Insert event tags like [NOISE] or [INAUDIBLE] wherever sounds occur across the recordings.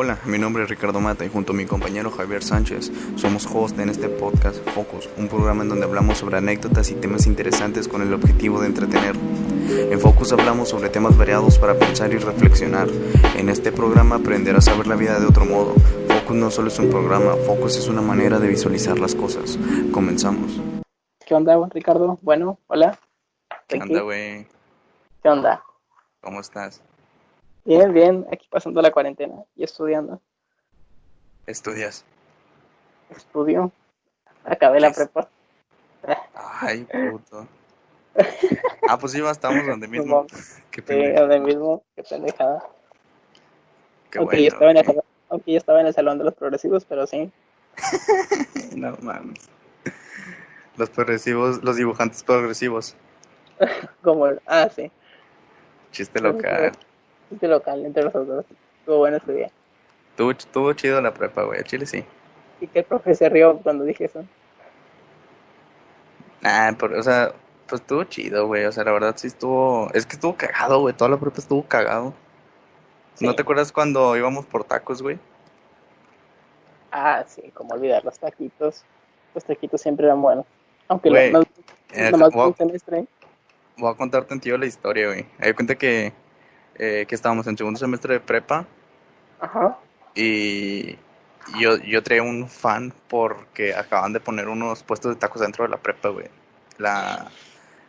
Hola, mi nombre es Ricardo Mata y junto a mi compañero Javier Sánchez somos host en este podcast Focus, un programa en donde hablamos sobre anécdotas y temas interesantes con el objetivo de entretener. En Focus hablamos sobre temas variados para pensar y reflexionar. En este programa aprenderás a ver la vida de otro modo. Focus no solo es un programa, Focus es una manera de visualizar las cosas. Comenzamos. ¿Qué onda, Ricardo? Bueno, hola. ¿Qué onda, güey? ¿Qué onda? ¿Cómo estás? Bien, bien, aquí pasando la cuarentena y estudiando. ¿Estudias? Estudio. Acabé la ¿Qué es? prepa. Ay, [LAUGHS] puto. Ah, pues sí, estamos donde mismo. Simón. [LAUGHS] Qué Sí, donde mismo, qué pendejada. Qué aunque, yo estaba en el salón, aunque yo estaba en el salón de los progresivos, pero sí. [LAUGHS] No mames. Los progresivos, los dibujantes progresivos. Como, ah, sí. Chiste local. Este local entre nosotros. Estuvo bueno ese día. Estuvo, estuvo chido la prepa, güey. A Chile sí. Y que el profe se rió cuando dije eso. Ah, por- o sea, pues estuvo chido, güey. O sea, la verdad sí estuvo. Es que estuvo cagado, güey. Toda la prepa estuvo cagado. ¿No te acuerdas cuando íbamos por tacos, güey? Ah, sí, como olvidar los taquitos. Los taquitos siempre eran buenos. Aunque Güey, lo, eh, nomás wow. un semestre. Voy a contarte en tío la historia, güey. Hay cuenta que, eh, que estábamos en segundo semestre de prepa Ajá. y yo, yo traía un fan porque acaban de poner unos puestos de tacos dentro de la prepa, güey. La,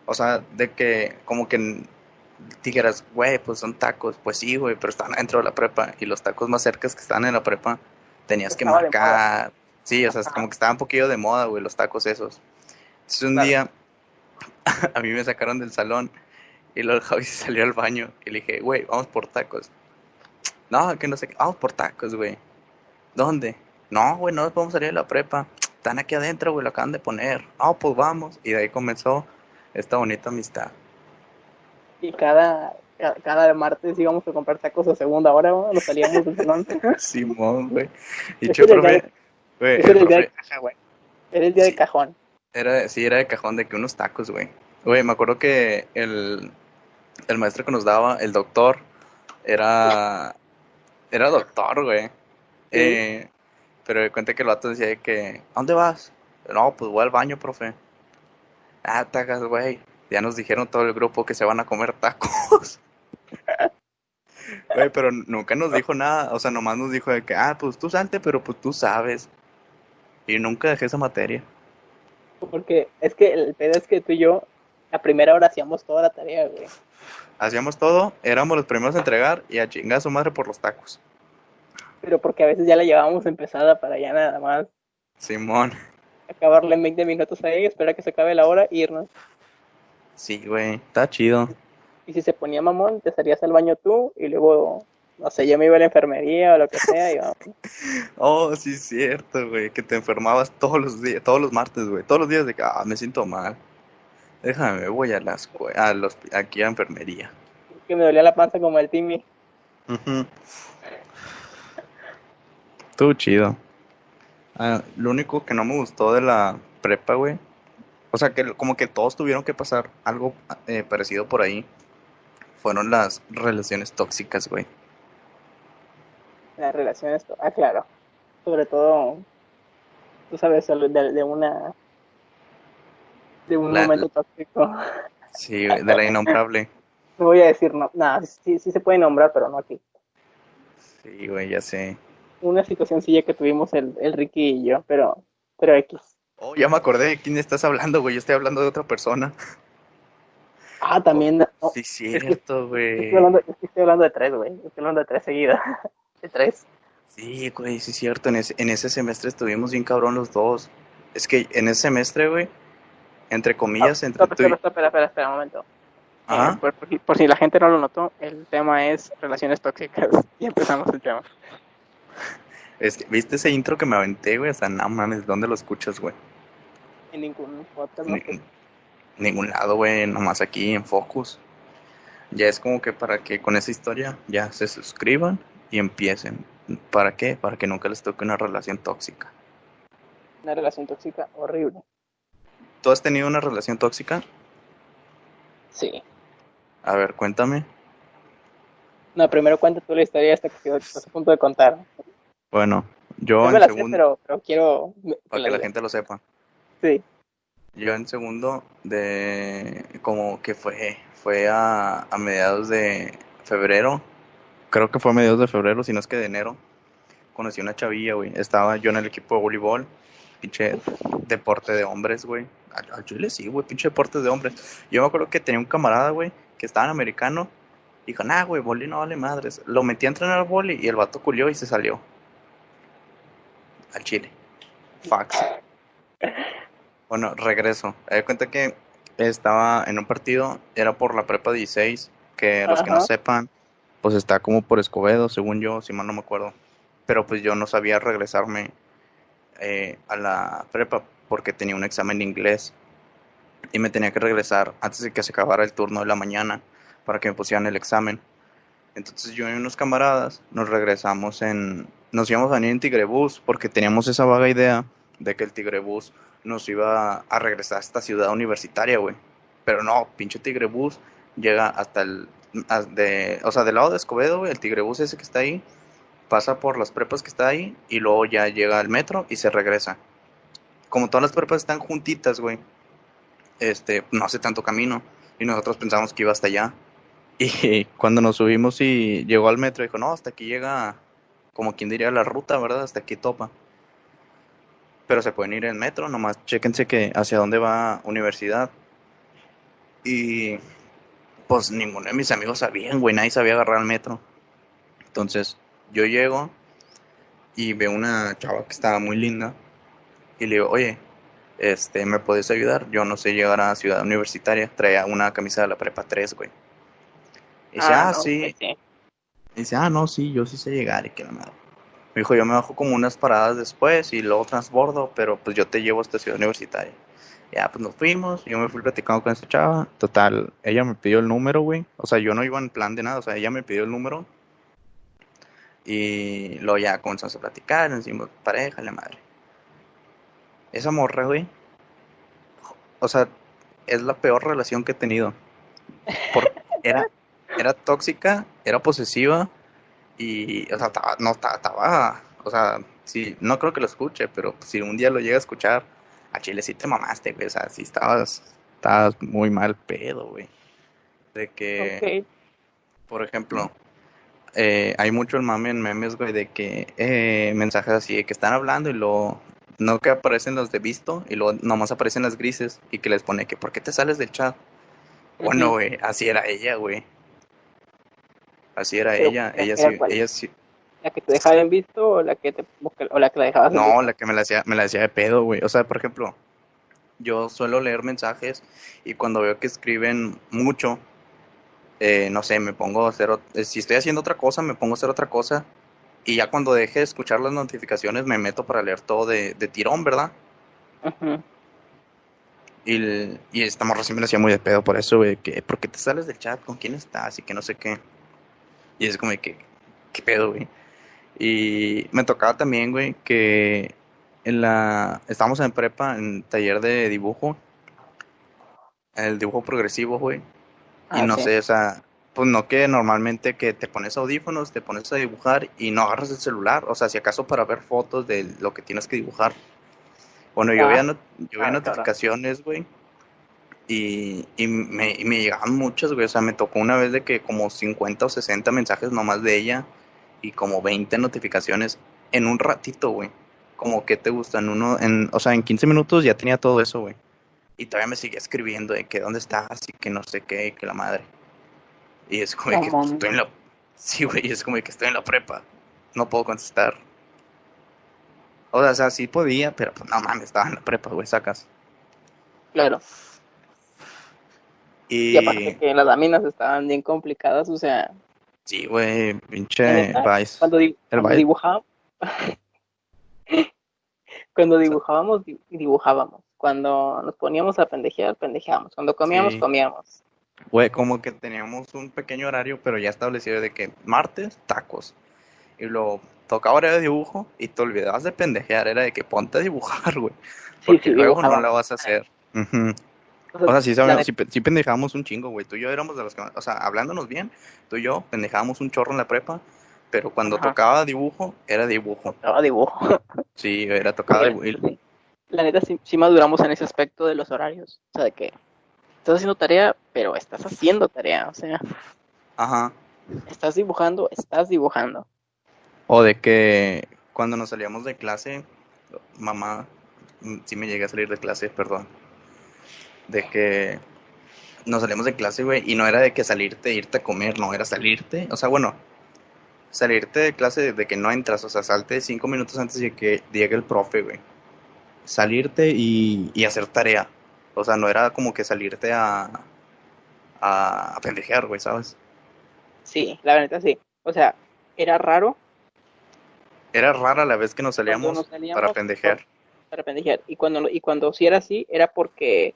o sea, de que como que dijeras, güey, pues son tacos. Pues sí, güey, pero están dentro de la prepa y los tacos más cercas que están en la prepa tenías que Estaba marcar. Sí, o sea, Ajá. como que estaban un poquillo de moda, güey, los tacos esos. Entonces un Claro. día [LAUGHS] a mí me sacaron del salón y luego el Javi [LAUGHS] se salió al baño y le dije, güey, vamos por tacos. No, que no sé qué, vamos por tacos, güey. ¿Dónde? No, güey, no podemos salir de la prepa. Están aquí adentro, güey, lo acaban de poner. Ah, pues vamos. Y de ahí comenzó esta bonita amistad. Y cada, cada, martes íbamos a comprar tacos a segunda hora, ¿no? Nos salíamos del [LAUGHS] salón. Simón, güey. Y el profe, día- güey, era el día de cajón. era, sí, era de cajón de que unos tacos, güey. Güey, me acuerdo que el, el maestro que nos daba, el doctor, era, era doctor, güey. Eh, pero de cuenta que el vato decía de que, ¿a dónde vas? No, pues voy al baño, profe. Ah, tagas, güey. Ya nos dijeron todo el grupo que se van a comer tacos. [LAUGHS] Güey, pero nunca nos dijo nada. O sea, nomás nos dijo de que, ah, pues tú salte, pero pues tú sabes. Y nunca dejé esa materia. Porque es que el pedo es que tú y yo, a primera hora hacíamos toda la tarea, güey. Hacíamos todo, éramos los primeros a entregar y a chingar a su madre por los tacos. Pero porque a veces ya la llevábamos empezada para ya nada más Simón. acabarle en 20 minutos ahí, esperar que se acabe la hora e irnos. Sí, güey, está chido. Y si se ponía mamón, te salías al baño tú y luego, no sé, yo me iba a la enfermería o lo que sea y vamos. [LAUGHS] Oh, sí, cierto, güey, que te enfermabas todos los días, todos los martes, güey, todos los días de que, ah, me siento mal. Déjame, voy a la escue- a los, aquí a enfermería. que me dolía la panza como el Timmy. Ujú. Estuvo chido. Ah, lo único que no me gustó de la prepa, güey. O sea, que como que todos tuvieron que pasar algo eh, parecido por ahí. Fueron las relaciones tóxicas, güey. las relaciones, ah, claro, sobre todo, tú sabes, de, de una, de un La- momento tóxico. Sí, de la innombrable. No [LAUGHS] voy a decir, no, nada, sí, sí se puede nombrar, pero no aquí. Sí, güey, ya sé. Una situacióncilla que tuvimos el, el Ricky y yo, pero, pero X. Oh, ya me acordé de quién estás hablando, güey. Yo estoy hablando de otra persona. Ah, también, no, Sí, cierto, güey. estoy hablando, estoy hablando de tres, güey, estoy hablando de tres seguidas, [LAUGHS] de tres. Sí, güey, sí, cierto. En ese, en ese semestre estuvimos bien cabrón los dos. Es que en ese semestre, güey, entre comillas, entre Stop, tú y... stop, espera, espera, espera un momento. Ajá. Eh, por, por si- por si la gente no lo notó, el tema es relaciones tóxicas. [LAUGHS] Y empezamos el tema. Es que, ¿Viste ese intro que me aventé, güey? O sea, no mames, ¿dónde lo escuchas, güey? En ningún podcast, ¿no? Ni- ningún lado, güey, nomás aquí en Focus. Ya es como que para que con esa historia ya se suscriban y empiecen. ¿Para qué? Para que nunca les toque una relación tóxica. Una relación tóxica horrible. ¿Tú has tenido una relación tóxica? Sí. A ver, cuéntame. No, primero cuenta tú la historia hasta que estás a punto de contar. Bueno, yo No en me la sé, segundo, pero, pero quiero... para que la gente lo sepa. Sí. Yo en segundo de como que fue fue a, a mediados de febrero, creo que fue a mediados de febrero, si no es que de enero. Conocí una chavilla, güey. Estaba yo en el equipo de voleibol, pinche deporte de hombres, güey. Al Chile sí, güey, pinche deporte de hombres. Yo me acuerdo que tenía un camarada, güey, que estaba en americano. Dijo, nah, güey, boli no vale madres. Lo metí a entrenar al boli y el vato culió y se salió. Al Chile. Fax. Bueno, regreso. Me di cuenta que estaba en un partido, era por la prepa 16, que los que no sepan, pues está como por Escobedo, según yo, si mal no me acuerdo. Pero pues yo no sabía regresarme eh, a la prepa porque tenía un examen de inglés y me tenía que regresar antes de que se acabara el turno de la mañana para que me pusieran el examen. Entonces yo y unos camaradas nos regresamos en... Nos íbamos a venir en Tigrebús porque teníamos esa vaga idea de que el Tigrebús nos iba a regresar a esta ciudad universitaria, güey. Pero no, pinche Tigrebús llega hasta el... De, o sea, del lado de Escobedo, güey, el Tigrebús ese que está ahí, pasa por las prepas que está ahí y luego ya llega al metro y se regresa. Como todas las prepas están juntitas, güey, este, no hace tanto camino y nosotros pensamos que iba hasta allá. Y [LAUGHS] cuando nos subimos y llegó al metro, dijo, no, hasta aquí llega, como quien diría, la ruta, ¿verdad? Hasta aquí topa. Pero se pueden ir en metro, nomás chéquense que hacia dónde va universidad. Y pues ninguno de mis amigos sabían, güey, nadie sabía agarrar el metro. Entonces yo llego y veo una chava que estaba muy linda y le digo, oye, este, ¿me puedes ayudar? Yo no sé llegar a Ciudad Universitaria. Traía una camisa de la prepa 3, güey. Y dice, ah, no, sí. pues sí. Y dice, ah, no, sí, yo sí sé llegar y que la madre. Me dijo, yo me bajo como unas paradas después y luego transbordo, pero pues yo te llevo hasta Ciudad Universitaria. Ya, pues nos fuimos, yo me fui platicando con esta chava. Total, ella me pidió el número, güey. O sea, yo no iba en plan de nada, o sea, ella me pidió el número. Y luego ya comenzamos a platicar, nos hicimos pareja, la madre. Esa morra, güey. O sea, es la peor relación que he tenido. Por, era, era tóxica, era posesiva y, o sea, estaba, no, estaba, o sea, sí, no creo que lo escuche, pero si un día lo llega a escuchar, a Chile sí te mamaste, güey, o sea, sí estabas, estabas muy mal pedo, güey. De que, Ok. por ejemplo, eh, hay mucho el mame en memes, güey, de que eh, mensajes así, de que están hablando y luego, no que aparecen los de visto y luego nomás aparecen las grises y que les pone que, ¿por qué te sales del chat? Bueno, güey, así era ella, güey. Así era Pero, ella, ¿era ella cuál? sí, ella sí, ¿La que te dejaba en visto o la que te o la que la dejabas no, visto? la que me la hacía, me la hacía de pedo, güey. O sea, por ejemplo, yo suelo leer mensajes y cuando veo que escriben mucho, eh, no sé, me pongo a hacer, eh, si estoy haciendo otra cosa, me pongo a hacer otra cosa y ya cuando deje de escuchar las notificaciones me meto para leer todo de, de tirón, ¿verdad? Ujú. Y, el- y esta morra sí me hacía muy de pedo por eso, güey, que, ¿por qué te sales del chat? ¿Con quién estás? Y que no sé qué. Y es como de que, ¿qué pedo, güey? Y me tocaba también, güey, que en la, estábamos en prepa, en taller de dibujo, el dibujo progresivo, güey. Y Ah, no sí. sé, o sea, pues no que normalmente que te pones audífonos, te pones a dibujar y no agarras el celular, o sea, si acaso para ver fotos de lo que tienes que dibujar. Bueno, yo Ah, veía, yo veía claro. notificaciones, güey, y, y me, y me llegaban muchas, güey, o sea, me tocó una vez de que como 50 o 60 mensajes nomás de ella y como 20 notificaciones en un ratito, güey. Como que te gustan uno, en, o sea, en 15 minutos ya tenía todo eso, güey. Y todavía me seguía escribiendo de que dónde estás y que no sé qué, y que la madre. Y es como que Mamón. estoy en la... Sí, güey, es como que estoy en la prepa. No puedo contestar. O sea, o sea, sí podía, pero pues no mames, estaba en la prepa, güey, sacas. Claro. Y, Y aparte que las láminas estaban bien complicadas, o sea, sí, güey, pinche Vice. cuando, di- cuando dibujábamos, [LAUGHS] cuando dibujábamos, di- dibujábamos. Cuando nos poníamos a pendejear, pendejeábamos. Cuando comíamos, Sí. comíamos. Güey, como que teníamos un pequeño horario, pero ya establecido de que martes, tacos. Y luego tocaba hora de dibujo y te olvidabas de pendejear. Era de que ponte a dibujar, [LAUGHS] güey. Sí, Porque sí, luego no la vas a hacer. O sea, O sea, sí, sabemos, sí, sí pendejábamos un chingo, güey. Tú y yo éramos de los que, o sea, hablándonos bien, tú y yo pendejábamos un chorro en la prepa, pero cuando Ajá. tocaba dibujo, era dibujo. Tocaba dibujo. Sí, era tocaba [LAUGHS] dibujo. y- La neta, sí, sí maduramos en ese aspecto de los horarios. O sea, de que estás haciendo tarea, pero estás haciendo tarea. O sea, Ajá. estás dibujando, estás dibujando. O de que cuando nos salíamos de clase, mamá, mm, sí me llegué a salir de clase, perdón. De que nos salíamos de clase, güey, y no era de que salirte, irte a comer, no, era salirte. O sea, bueno, salirte de clase de que no entras, o sea, salte cinco minutos antes de que llegue el profe, güey. Salirte y, y hacer tarea. O sea, no era como que salirte a, a, a pendejear, güey, ¿sabes? Sí, la neta sí. O sea, era raro Era rara la vez que nos salíamos nos salíamos para pendejear. para pendejear. Y cuando, y cuando sí era así, era porque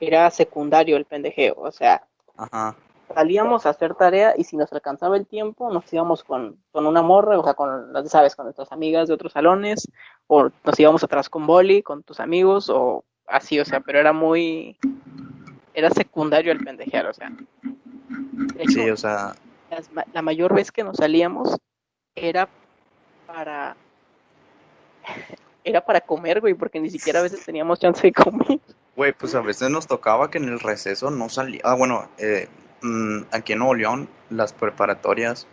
era secundario el pendejeo. O sea, Ajá. salíamos a hacer tarea y si nos alcanzaba el tiempo, nos íbamos con, con una morra, o sea, con, las sabes, con nuestras amigas de otros salones, o nos íbamos atrás con boli, con tus amigos, o así, o sea, pero era muy, era secundario el pendejear, o sea. Hecho, Sí, o sea, la mayor vez que nos salíamos era para, [LAUGHS] era para comer, güey, porque ni siquiera a veces teníamos chance de comer. güey, pues a veces nos tocaba que en el receso no salía. Ah, bueno, eh, mm, aquí en Nuevo León, las preparatorias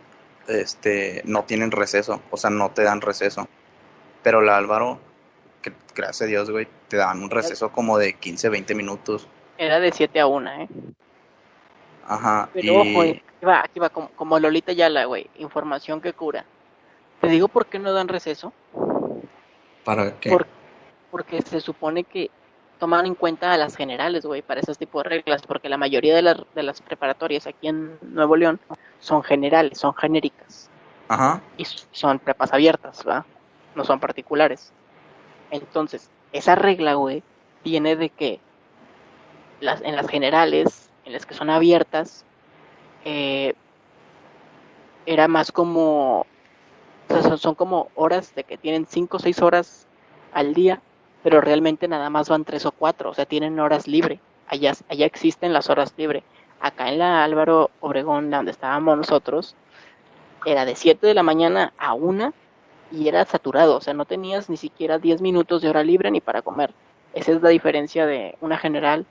este, no tienen receso, o sea, no te dan receso. Pero la Álvaro, que gracias a Dios, güey, te dan un receso como de 15, 20 minutos. Era de 7 a 1, ¿eh? Ajá. Pero y... ojo, aquí va, aquí va, como, como Lolita Yala, güey, información que cura. Te digo por qué no dan receso, ¿Para qué? Por- porque se supone que toman en cuenta a las generales, güey, para esos tipos de reglas, porque la mayoría de las, de las preparatorias aquí en Nuevo León son generales, son genéricas. Ajá. y son prepas abiertas, ¿va? No son particulares. Entonces, esa regla, güey, viene de que las, en las generales, en las que son abiertas, eh, era más como, o sea, son, como horas de que tienen 5 o 6 horas al día, pero realmente nada más van 3 o 4, o sea, tienen horas libre. Allá, allá existen las horas libre. Acá en la Álvaro Obregón, donde estábamos nosotros, era de 7 de la mañana a 1 y era saturado, o sea, no tenías ni siquiera 10 minutos de hora libre ni para comer. Esa es la diferencia de una general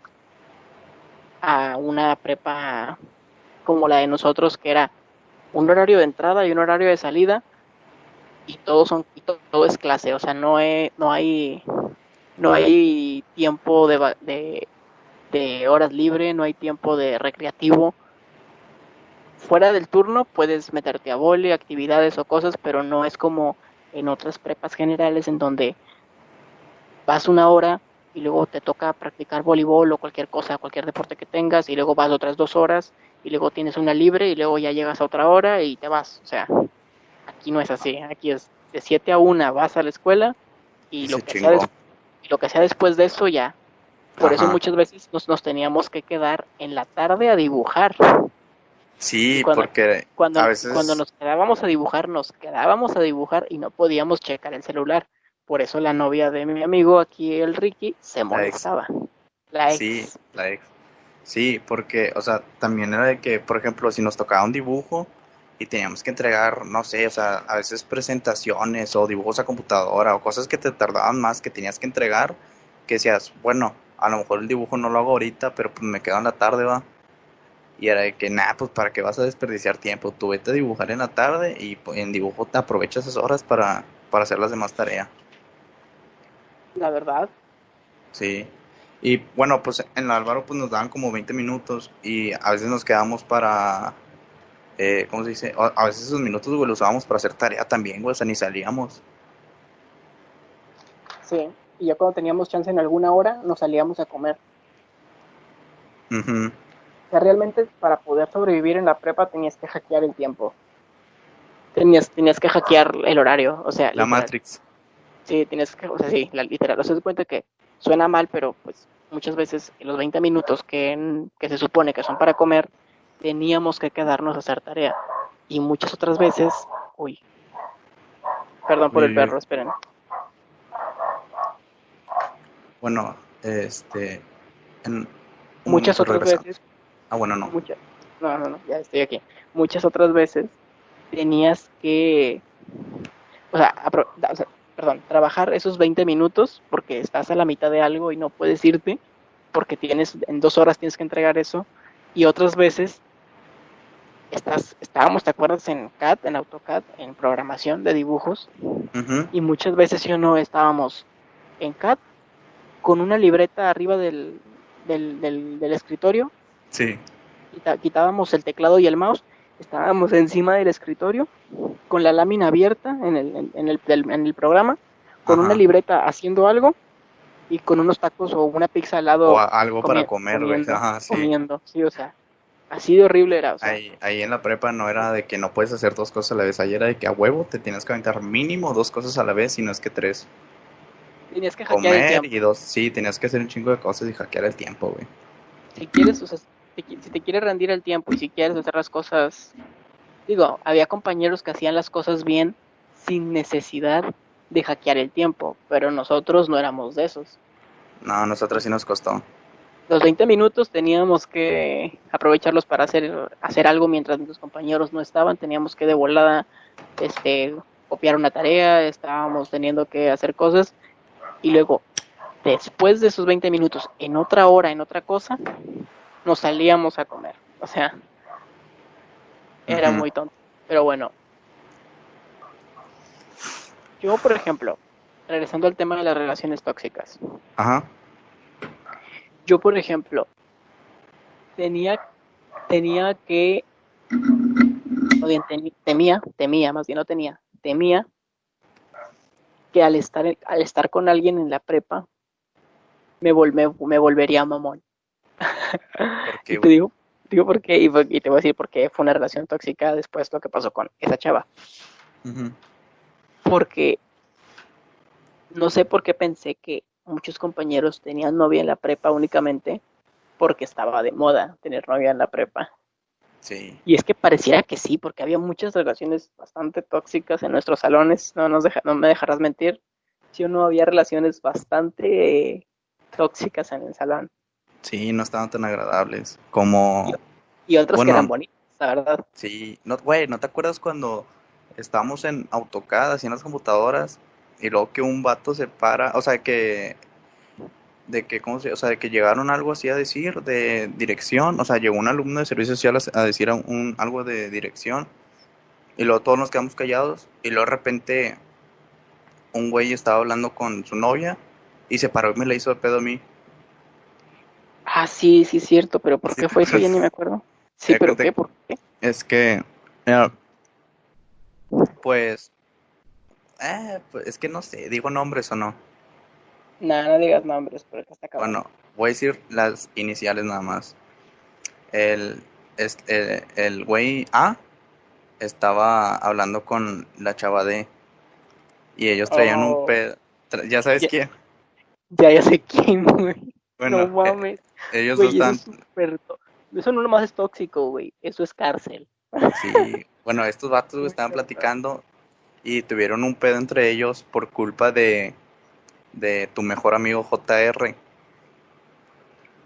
a una prepa como la de nosotros, que era un horario de entrada y un horario de salida y todo son y to- todo es clase, o sea, no hay no hay no hay tiempo de, de de horas libre, no hay tiempo de recreativo, fuera del turno puedes meterte a vole, actividades o cosas, pero no es como en otras prepas generales en donde vas una hora y luego te toca practicar voleibol o cualquier cosa, cualquier deporte que tengas y luego vas otras dos horas y luego tienes una libre y luego ya llegas a otra hora y te vas. O sea, aquí no es así, aquí es de 7 a 1 vas a la escuela y lo que, sea chingó. des- y lo que sea después de eso ya. Por eso muchas veces nos, nos teníamos que quedar en la tarde a dibujar. Sí, cuando- porque Cuando, a veces... cuando nos quedábamos a dibujar, nos quedábamos a dibujar y no podíamos checar el celular. Por eso la novia de mi amigo aquí, el Ricky, se ex. molestaba. La ex. Sí, la ex. Sí, porque, o sea, también era de que, por ejemplo, si nos tocaba un dibujo y teníamos que entregar, no sé, o sea, a veces presentaciones o dibujos a computadora o cosas que te tardaban más que tenías que entregar, que decías, bueno, a lo mejor el dibujo no lo hago ahorita, pero pues me quedo en la tarde, va. Y era de que, nah, pues para qué vas a desperdiciar tiempo, tú vete a dibujar en la tarde y pues, en dibujo te aprovechas esas horas para, para hacer las demás tareas. La verdad. Sí. Y bueno, pues en la Álvaro pues nos daban como 20 minutos y a veces nos quedamos para, eh, ¿cómo se dice? A veces esos minutos, güey, los usábamos para hacer tarea también, güey, o sea, ni salíamos. Sí. Y ya cuando teníamos chance en alguna hora, nos salíamos a comer. O sea, realmente para poder sobrevivir en la prepa tenías que hackear el tiempo. Tenías, tenías que hackear el horario. O sea, La literal. Matrix. Sí, tienes que, o sea, sí, la, literal. O sea, se cuenta que suena mal, pero pues muchas veces en los 20 minutos que, que se supone que son para comer, teníamos que quedarnos a hacer tarea. Y muchas otras veces, uy, perdón por el perro, esperen. Bueno, este, en Muchas otras veces, Ah, bueno, no. muchas, no, no, no, ya estoy aquí. Muchas otras veces tenías que, o sea, perdón, trabajar esos 20 minutos porque estás a la mitad de algo y no puedes irte porque tienes, en dos horas tienes que entregar eso y otras veces estás, estábamos, ¿te acuerdas? En CAD, en AutoCAD, en programación de dibujos y muchas veces yo no estábamos en CAD con una libreta arriba del, del, del, escritorio. Sí. quitábamos el teclado y el mouse, estábamos encima del escritorio con la lámina abierta en el, en el, en el programa, con una libreta haciendo algo y con unos tacos o una pizza al lado. O algo para comer, comiendo, sí. comiendo, sí, o sea, así de horrible era. ahí, ahí en la prepa no era de que no puedes hacer dos cosas a la vez, ahí era de que a huevo te tienes que aventar mínimo dos cosas a la vez y no es que tres. Tenías que hackear el tiempo. y dos, sí, tenías que hacer un chingo de cosas y hackear el tiempo, güey. Si quieres, o sea, si te quieres rendir el tiempo y si quieres hacer las cosas, digo, había compañeros que hacían las cosas bien sin necesidad de hackear el tiempo, pero nosotros no éramos de esos. No, nosotros sí nos costó. Los 20 minutos teníamos que aprovecharlos para hacer, hacer algo mientras nuestros compañeros no estaban, teníamos que de volada este, copiar una tarea, estábamos teniendo que hacer cosas y luego después de esos 20 minutos en otra hora, en otra cosa, nos salíamos a comer. O sea, era muy tonto. Pero bueno, yo por ejemplo, regresando al tema de las relaciones tóxicas. Ajá. Yo por ejemplo, tenía, tenía que, o bien, temía, temía, más bien no tenía, temía que al estar, al estar con alguien en la prepa, me, me, volvería mamón. [LAUGHS] y te digo, digo por qué, y, te voy a decir por qué fue una relación tóxica después de lo que pasó con esa chava. Porque no sé por qué pensé que muchos compañeros tenían novia en la prepa únicamente porque estaba de moda tener novia en la prepa. Sí. Y es que parecía que sí, porque había muchas relaciones bastante tóxicas en nuestros salones, no, nos no me dejarás mentir. Si o no, había relaciones bastante tóxicas en el salón. Sí, no estaban tan agradables como... Y, otras que eran bonitas, la verdad. Sí, no, güey, ¿no te acuerdas cuando estábamos en AutoCAD haciendo las computadoras y luego que un vato se para, o sea, que de que, ¿cómo se, o sea, de que llegaron algo así a decir de dirección, o sea, llegó un alumno de servicio social a, decir un, algo de dirección y luego todos nos quedamos callados y luego de repente un güey estaba hablando con su novia y se paró y me le hizo de pedo a mí. Ah, sí, sí, es cierto, pero ¿por qué fue eso? Ya ni me acuerdo. Sí, pero ¿qué? ¿Por qué? Es que, pues, eh, pues, es que no sé, digo nombres o no. No, no digas nombres, pero está acabando. Bueno, voy a decir las iniciales nada más. El, el, el güey A estaba hablando con la chava D. Y ellos traían un oh. pedo. ¿Ya sabes quién? Ya, ya sé quién, güey. Bueno, no eh, mames. Ellos no están. Eso, no nomás es tóxico, güey. Eso es cárcel. Sí. Bueno, estos vatos estaban platicando y tuvieron un pedo entre ellos por culpa de de tu mejor amigo JR?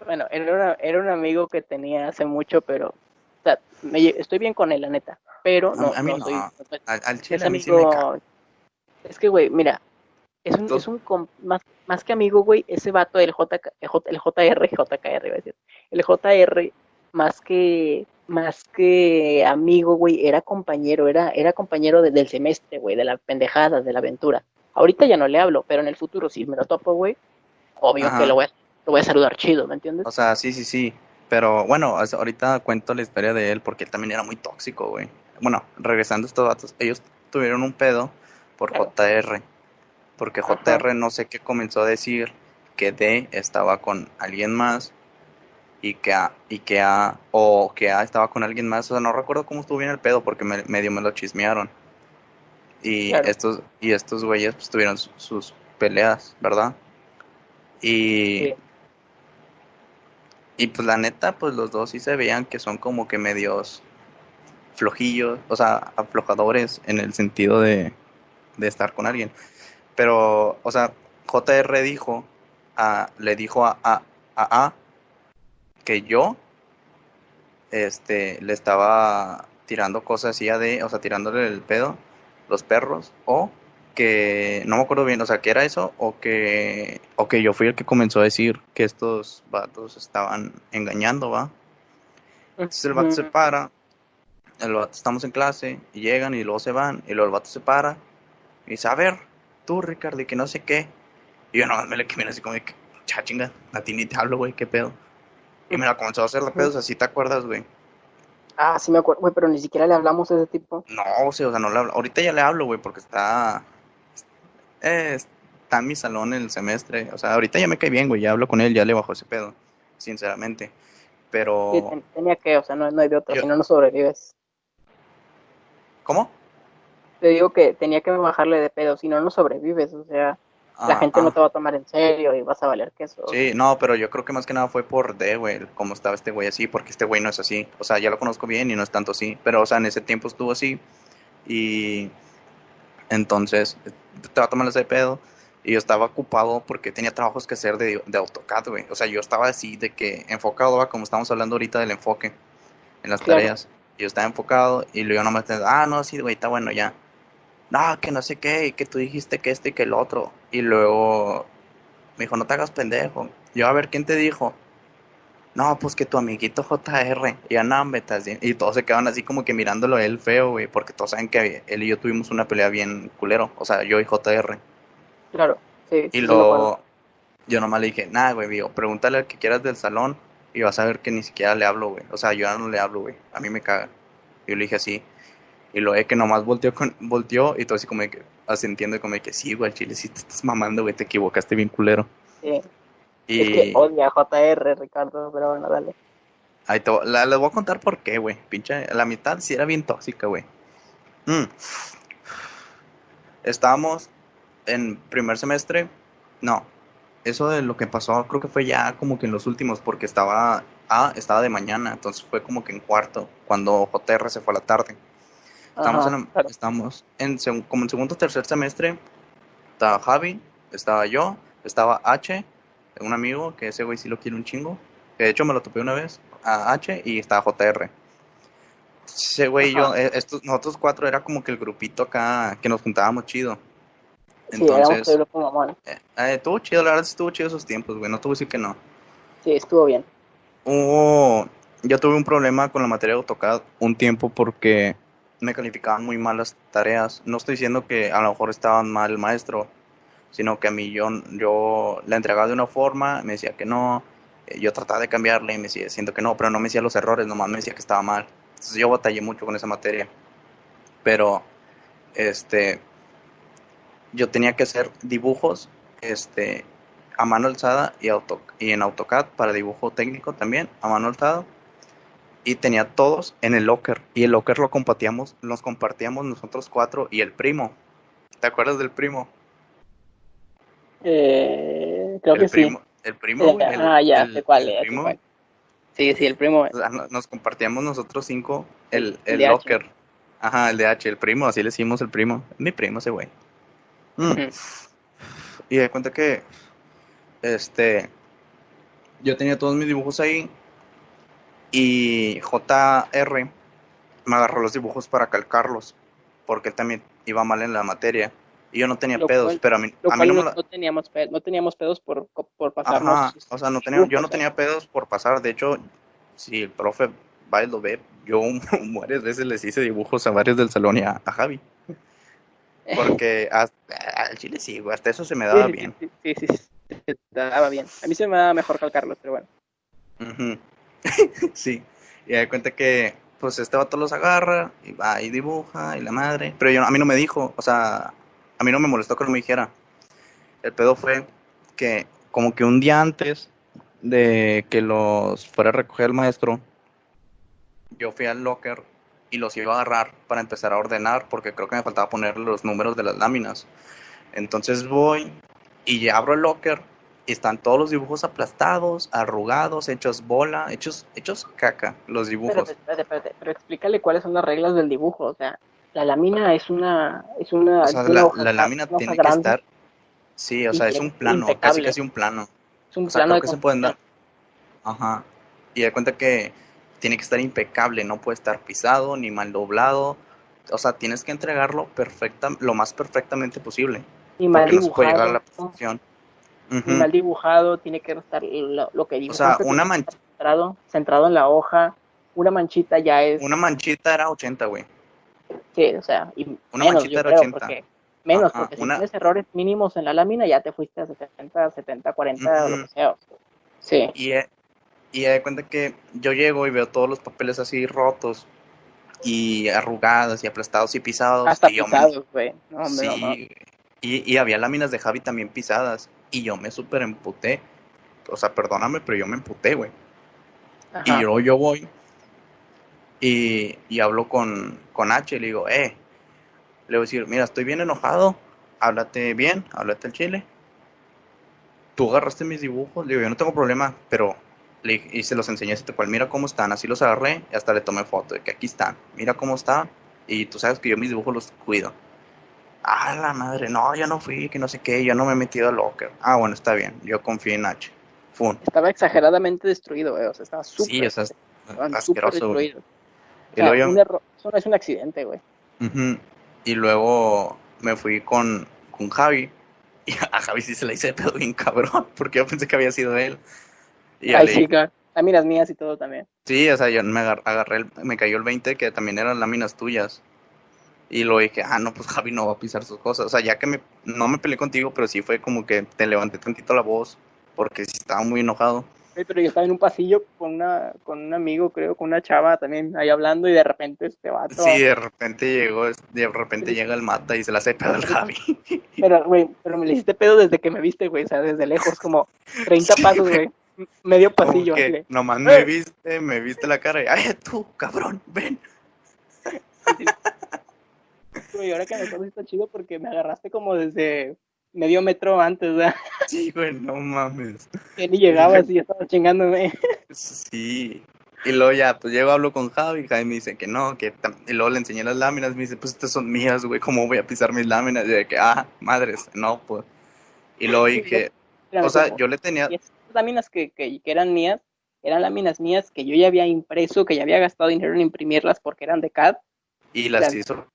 Bueno, era, era un amigo que tenía hace mucho, pero o sea, me, estoy bien con él, la neta. Pero no, a mí no. al, chile amigo, Es que, güey, mira, es un, es un más, más que amigo, güey, ese vato, el, J, el, JR, JKR, iba a decir. El JR, más que más que amigo, güey, era compañero, era, era compañero del semestre, güey, de la pendejada, de la aventura. Ahorita ya no le hablo, pero en el futuro, si me lo topo, güey, obvio que lo voy, a, lo voy a saludar chido, ¿me entiendes? O sea, sí, sí, sí. Pero bueno, ahorita cuento la historia de él porque él también era muy tóxico, güey. Bueno, regresando a estos datos, ellos tuvieron un pedo por JR. Porque JR no sé qué comenzó a decir que D estaba con alguien más y que A, y que A, o que A estaba con alguien más. O sea, no recuerdo cómo estuvo bien el pedo porque medio me lo chismearon. Y estos y estos güeyes pues, tuvieron sus peleas, ¿verdad? Y y pues la neta, pues los dos sí se veían que son como que medios flojillos, o sea, aflojadores en el sentido de, de estar con alguien. Pero, o sea, JR dijo, a, le dijo a, a, a, a que yo este, le estaba tirando cosas así de, o sea, tirándole el pedo, los perros, o que no me acuerdo bien, o sea, que era eso, o que, o que yo fui el que comenzó a decir que estos vatos estaban engañando, ¿va? Entonces el vato se para, el vato, estamos en clase, y llegan y luego se van, y luego el vato se para, y dice, a ver, tú, Ricardo, y que no sé qué. Y yo nomás me le quedé así como de que, cha chinga, a ti ni te hablo, güey, qué pedo. Y me la comenzó a hacer la pedo, así te acuerdas, güey. Ah, sí me acuerdo, güey, pero ni siquiera le hablamos a ese tipo. No, o sea, o sea no le hablo. Ahorita ya le hablo, güey, porque está. Eh, está en mi salón el semestre. O sea, ahorita ya me cae bien, güey. Ya hablo con él, ya le bajo ese pedo, sinceramente. Pero. Sí, tenía que, o sea, no, no hay de otra, si no, no sobrevives. ¿Cómo? Te digo que tenía que bajarle de pedo, si no, no sobrevives, o sea la gente no te va a tomar en serio y vas a valer queso. Sí, no, pero yo creo que más que nada fue por D, güey, cómo estaba este güey así, porque este güey no es así. O sea, ya lo conozco bien y no es tanto así, pero, o sea, en ese tiempo estuvo así y entonces te va a tomar ese pedo y yo estaba ocupado porque tenía trabajos que hacer de, de AutoCAD, güey. O sea, yo estaba así de que enfocado, como estamos hablando ahorita del enfoque en las tareas. Yo estaba enfocado y luego no me ah, no, sí, güey, está bueno ya no, que no sé qué, y que tú dijiste que este y que el otro. Y luego me dijo, no te hagas pendejo. Yo, a ver, ¿quién te dijo? No, pues que tu amiguito JR. Y ya, no, Y todos se quedaban así como que mirándolo a él feo, güey, porque todos saben que él y yo tuvimos una pelea bien culero. O sea, yo y JR. Claro, sí. Y luego yo nomás le dije, nada, güey, digo, pregúntale al que quieras del salón y vas a ver que ni siquiera le hablo, güey. O sea, yo ya no le hablo, güey. A mí me caga. Yo le dije así. Y lo de que nomás volteó, con, volteó y todo así como que asentiendo como que sí, güey, chile, sí te estás mamando, güey, te equivocaste bien culero. Sí. Y... Es que odia a JR, Ricardo, pero bueno, dale. Ahí te, la, les voy a contar por qué, güey. Pinche, la mitad sí era bien tóxica, güey. Mm. Estábamos en primer semestre. No, eso de lo que pasó creo que fue ya como que en los últimos, porque estaba, ah, estaba de mañana, entonces fue como que en cuarto, cuando JR se fue a la tarde. Estamos, en, estamos en, como en segundo o tercer semestre. Estaba Javi, estaba yo, estaba H, un amigo que ese güey sí lo quiere un chingo. Que de hecho me lo topé una vez, a H, y estaba JR. Ese güey y yo, eh, estos, nosotros cuatro era como que el grupito acá que nos juntábamos chido. Entonces, sí, eh, eh, estuvo chido, la verdad estuvo chido esos tiempos, güey, no te voy a decir que no. Sí, estuvo bien. Hubo, yo tuve un problema con la materia de AutoCAD un tiempo porque me calificaban muy mal las tareas. No estoy diciendo que a lo mejor estaban mal el maestro, sino que a mí yo, yo la entregaba de una forma, me decía que no, eh, yo trataba de cambiarle y me decía, siento que no, pero no me decía los errores, nomás me decía que estaba mal. Entonces yo batallé mucho con esa materia. Pero, este, yo tenía que hacer dibujos, este, a mano alzada y, auto, y en AutoCAD para dibujo técnico también, a mano alzada y tenía todos en el locker y el locker lo compartíamos, los compartíamos nosotros cuatro y el primo. ¿Te acuerdas del primo? Eh, creo que sí. El primo, ah, ya, sé cuál es. Sí, sí, el primo. nos compartíamos nosotros cinco el, el, locker. Ajá, el de H, el primo, así le decimos el primo. Mi primo ese güey. Mm. Y de cuenta que este yo tenía todos mis dibujos ahí y JR me agarró los dibujos para calcarlos, porque él también iba mal en la materia. Y yo no tenía pedos, pero a mí, a mí no, no, teníamos pedos, no teníamos pedos por, por pasarnos. Ajá, o sea, no tenía, yo no tenía pedos por pasar. De hecho, si el profe va y lo ve, yo [LAUGHS] varias veces les hice dibujos a varios del salón y a, Javi. [LAUGHS] Porque al chile sí, hasta eso se me daba bien. Sí, sí, sí, se daba bien. A mí se me daba mejor calcarlos, pero bueno. Uh [LAUGHS] sí. Y da cuenta que, pues, este vato los agarra y va y dibuja y la madre. Pero yo, a mí no me dijo, o sea, a mí no me molestó que no me dijera. El pedo fue que, como que un día antes de que los fuera a recoger el maestro, yo fui al locker y los iba a agarrar para empezar a ordenar, porque creo que me faltaba poner los números de las láminas. Entonces voy y abro el locker están todos los dibujos aplastados, arrugados, hechos bola, hechos, hechos caca, los dibujos. Espérate, espérate, pero explícale cuáles son las reglas del dibujo, o sea, la lámina es una, es una, la, lámina tiene que estar, sí, o sea, es un plano, casi casi un plano. Es un plano que se pueden dar. Ajá. Y da cuenta que tiene que estar impecable, no puede estar pisado ni mal doblado. O sea, tienes que entregarlo perfecta, lo más perfectamente posible. Y mal porque no se puede llegar a la dibujado. perfección. Y Ujú. mal dibujado, tiene que estar lo, lo que O sea, una, tiene que man- estar centrado, centrado en la hoja. Una manchita ya es. una manchita era 80, güey. Sí, o sea, y Una menos, manchita era creo, 80. porque menos, Ajá, porque si una- tienes errores mínimos en la lámina, ya te fuiste a 70, 70, 40, o lo Ujú. que sea. Sí, Y, y de cuenta que yo llego y veo todos los papeles así rotos y arrugados y aplastados y pisados. hasta y me- pisados, güey. No, hombre, no, sí, no. y, y había láminas de Javi también pisadas. Y yo me súper emputé. O sea, perdóname, pero yo me emputé, güey. Y yo, yo voy y, y hablo con, con H y le digo, eh, le voy a decir, mira, estoy bien enojado, háblate bien, háblate el chile. Tú agarraste mis dibujos, le digo, yo no tengo problema, pero le, y se los enseñé tal cual, mira cómo están, así los agarré y hasta le tomé foto de que aquí están, mira cómo está, y tú sabes que yo mis dibujos los cuido. Ah, la madre, no, yo no fui, que no sé qué, yo no me he metido al locker. Ah, bueno, está bien, yo confío en H. Fun. Estaba exageradamente destruido, güey. O sea, estaba súper, Sí, o sea, súper destruidos. O sea, yo- un error- eso no es un accidente, güey. Ujú. Y luego me fui con, con Javi. [LAUGHS] Y a Javi sí se la hice de pedo bien cabrón, [LAUGHS] porque yo pensé que había sido él. Y Ay, le sí, claro. Láminas mías y todo también. sí, o sea, yo me agar- agarré, el- me cayó el 20 que también eran láminas tuyas. Y lo dije, ah, no, pues Javi no va a pisar sus cosas. O sea, ya que me, no me peleé contigo, pero sí fue como que te levanté tantito la voz, porque sí estaba muy enojado. Güey, Pero yo estaba en un pasillo con una con un amigo, creo, con una chava también ahí hablando y de repente este vato. Sí, de repente llegó, de repente llega el mata y se la hace pedo al Javi. [LAUGHS] Pero, güey, pero me le hiciste pedo desde que me viste, güey. O sea, desde lejos, como 30 [LAUGHS] Sí, pasos, güey. Medio pasillo. que nomás me ¡Eh! viste, me viste la cara y, ay, tú, cabrón, ven. [LAUGHS] Güey, ahora que me acuerdo está chido porque me agarraste como desde medio metro antes, ¿verdad? [LAUGHS] Sí, güey, no mames. Que ni llegabas y ya estaba chingándome. Sí. Y luego ya, pues llego, hablo con Javi, Javi me dice que no, que y luego le enseñé las láminas, me dice, pues estas son mías, güey, ¿cómo voy a pisar mis láminas? Y de que, ah, madres, no, pues. Y luego dije, o sea, yo le tenía, Y esas láminas que, que, que eran mías, eran láminas mías que yo ya había impreso, que ya había gastado dinero en imprimirlas porque eran de CAD. y las las- hizo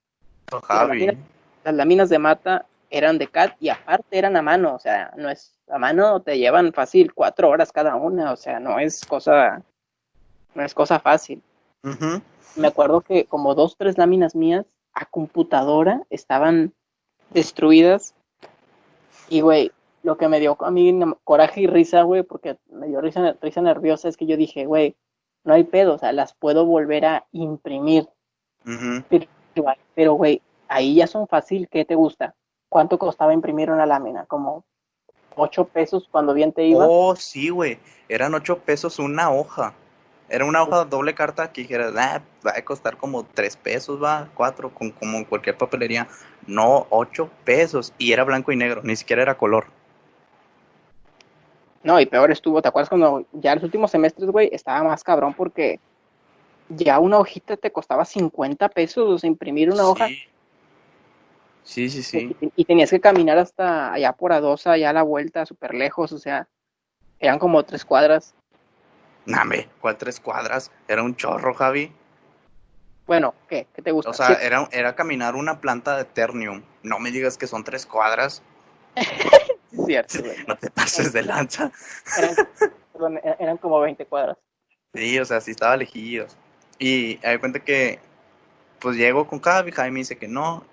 Javi. láminas- Las láminas de mata eran de CAD y aparte eran a mano, o sea, no es a mano, te llevan fácil cuatro horas cada una, o sea, no es cosa, no es cosa fácil. Me acuerdo que como dos, tres láminas mías a computadora estaban destruidas. Y, güey, lo que me dio a mí coraje y risa, güey, porque me dio risa, risa nerviosa, es que yo dije, güey, no hay pedo, o sea, las puedo volver a imprimir. Igual, Pero, güey, ahí ya son fácil, ¿qué te gusta? ¿Cuánto costaba imprimir una lámina? Como ocho pesos cuando bien te iba. Oh, sí, güey. Eran ocho pesos una hoja. Era una hoja doble carta que dijeras, ah, va a costar como tres pesos, va, cuatro, con, como en cualquier papelería. No, ocho pesos. Y era blanco y negro, ni siquiera era color. No, y peor estuvo, ¿te acuerdas cuando ya los últimos semestres, güey, estaba más cabrón porque ya una hojita te costaba 50 pesos, o sea, imprimir una hoja Sí, sí, sí. y, y tenías que caminar hasta allá por Adosa, allá a la vuelta, súper lejos, o sea, eran como tres cuadras. Name, ¿cuál tres cuadras? Era un chorro, Javi. Bueno, ¿qué? ¿Qué te gusta? O sea, era, era caminar una planta de Ternium. No me digas que son tres cuadras. [LAUGHS] es cierto, güey. No te pases de lanza. Eran, perdón, eran- eran como 20 cuadras. Sí, o sea, sí estaba lejillos. Y doy cuenta que, pues llego con Javi, Javi me dice que no.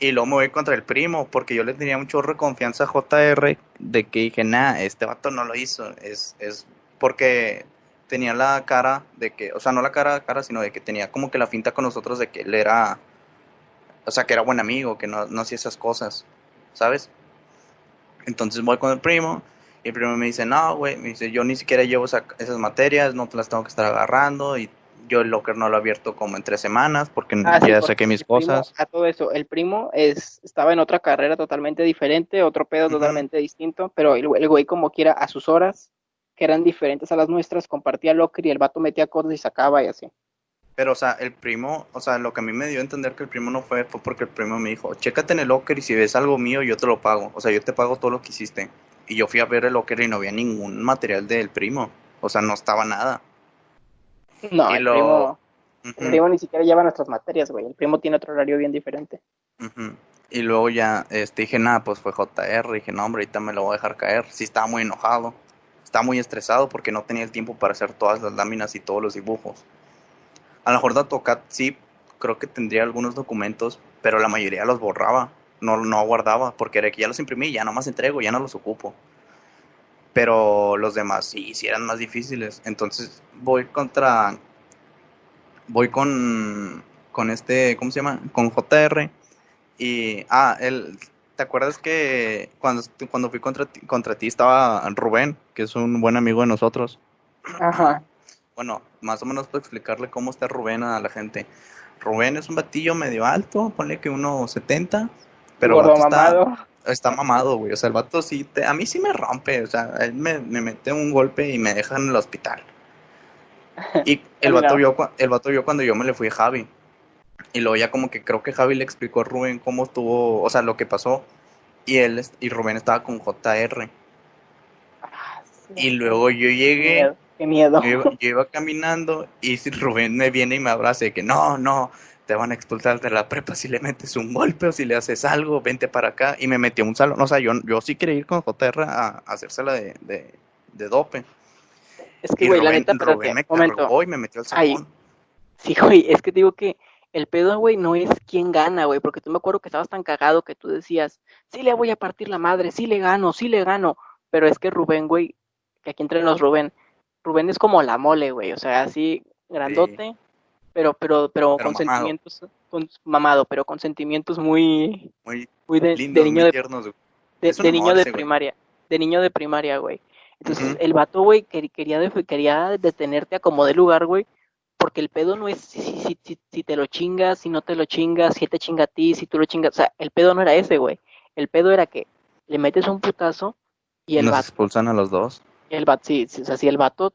Y luego me voy contra el primo, porque yo le tenía un chorro de confianza a JR, de que dije, nah, este vato no lo hizo. Es, es porque tenía la cara de que, o sea, no la cara cara, sino de que tenía como que la finta con nosotros de que él era, o sea, que era buen amigo, que no, no hacía esas cosas, ¿sabes? Entonces voy con el primo, y el primo me dice, no, güey, me dice, yo ni siquiera llevo esa- esas materias, no te las tengo que estar agarrando, y yo el locker no lo he abierto como en tres semanas, porque Ah, sí, ya porque saqué mis primo- cosas. a todo eso, el primo es, estaba en otra carrera totalmente diferente, otro pedo totalmente distinto, pero el, güey- el güey como quiera a sus horas, que eran diferentes a las nuestras, compartía locker y el vato metía cosas y sacaba y así. Pero, o sea, el primo, o sea, lo que a mí me dio a entender que el primo no fue, fue porque el primo me dijo, chécate en el locker y si ves algo mío, yo te lo pago. O sea, yo te pago todo lo que hiciste. Y yo fui a ver el locker y no había ningún material del primo. O sea, no estaba nada. No, Y el lo- primo, el primo ni siquiera lleva nuestras materias, güey. El primo tiene otro horario bien diferente. Y luego ya este, dije, nada, pues fue JR. Dije, no, hombre, ahorita me lo voy a dejar caer. Sí, estaba muy enojado. Estaba muy estresado porque no tenía el tiempo para hacer todas las láminas y todos los dibujos. A lo mejor de AutoCAD sí, creo que tendría algunos documentos, pero la mayoría los borraba. No, no guardaba porque era que ya los imprimí, ya nomás entrego, ya no los ocupo. Pero los demás sí, sí eran más difíciles. Entonces voy contra. Voy con. Con este. ¿Cómo se llama? Con JR. Y. Ah, él. ¿Te acuerdas que cuando, cuando fui contra ti, contra ti estaba Rubén, que es un buen amigo de nosotros? Ajá. Bueno, más o menos para explicarle cómo está Rubén a la gente. Rubén es un batillo medio alto, ponle que unos 70, pero está. Está mamado, güey. O sea, el vato sí, te- a mí sí me rompe. O sea, él me, me mete un golpe y me deja en el hospital. Y el vato, vio, el vato vio cuando yo me le fui a Javi. Y luego ya como que creo que Javi le explicó a Rubén cómo estuvo, o sea, lo que pasó. Y él y Rubén estaba con JR. Ah, sí. Y luego yo Qué llegué. miedo. Qué miedo. Yo iba, yo iba caminando y [LAUGHS] Rubén me viene y me abraza de que no, no, te van a expulsar de la prepa si le metes un golpe o si le haces algo, vente para acá. Y me metió a un salón. O sea, yo, yo sí quería ir con JR a, a hacérsela de, de, de dope. Es que, güey, la neta, pero Rubén me momento. y me metió al Ay. salón. Sí, güey, es que te digo que el pedo, güey, no es quién gana, güey, porque tú me acuerdo que estabas tan cagado que tú decías, sí le voy a partir la madre, sí le gano, sí le gano, pero es que Rubén, güey, que aquí entre los Rubén, Rubén es como la mole, güey, o sea, así grandote, pero, pero, pero, Pero con mamado. sentimientos, con, mamado, pero con sentimientos muy, Muy muy de, lindo, de niño muy de tiernos. de, niño de primaria, de niño de primaria, güey. Entonces, el vato, güey, quer- quería, quería detenerte a como de lugar, güey, porque el pedo no es si, si, si, si, te lo chingas, si no te lo chingas, si te chinga a ti, si tú lo chingas, o sea, el pedo no era ese, güey. El pedo era que le metes un putazo y el Nos vato, expulsan a los dos. el vato, sí, sí, o sea, si el vato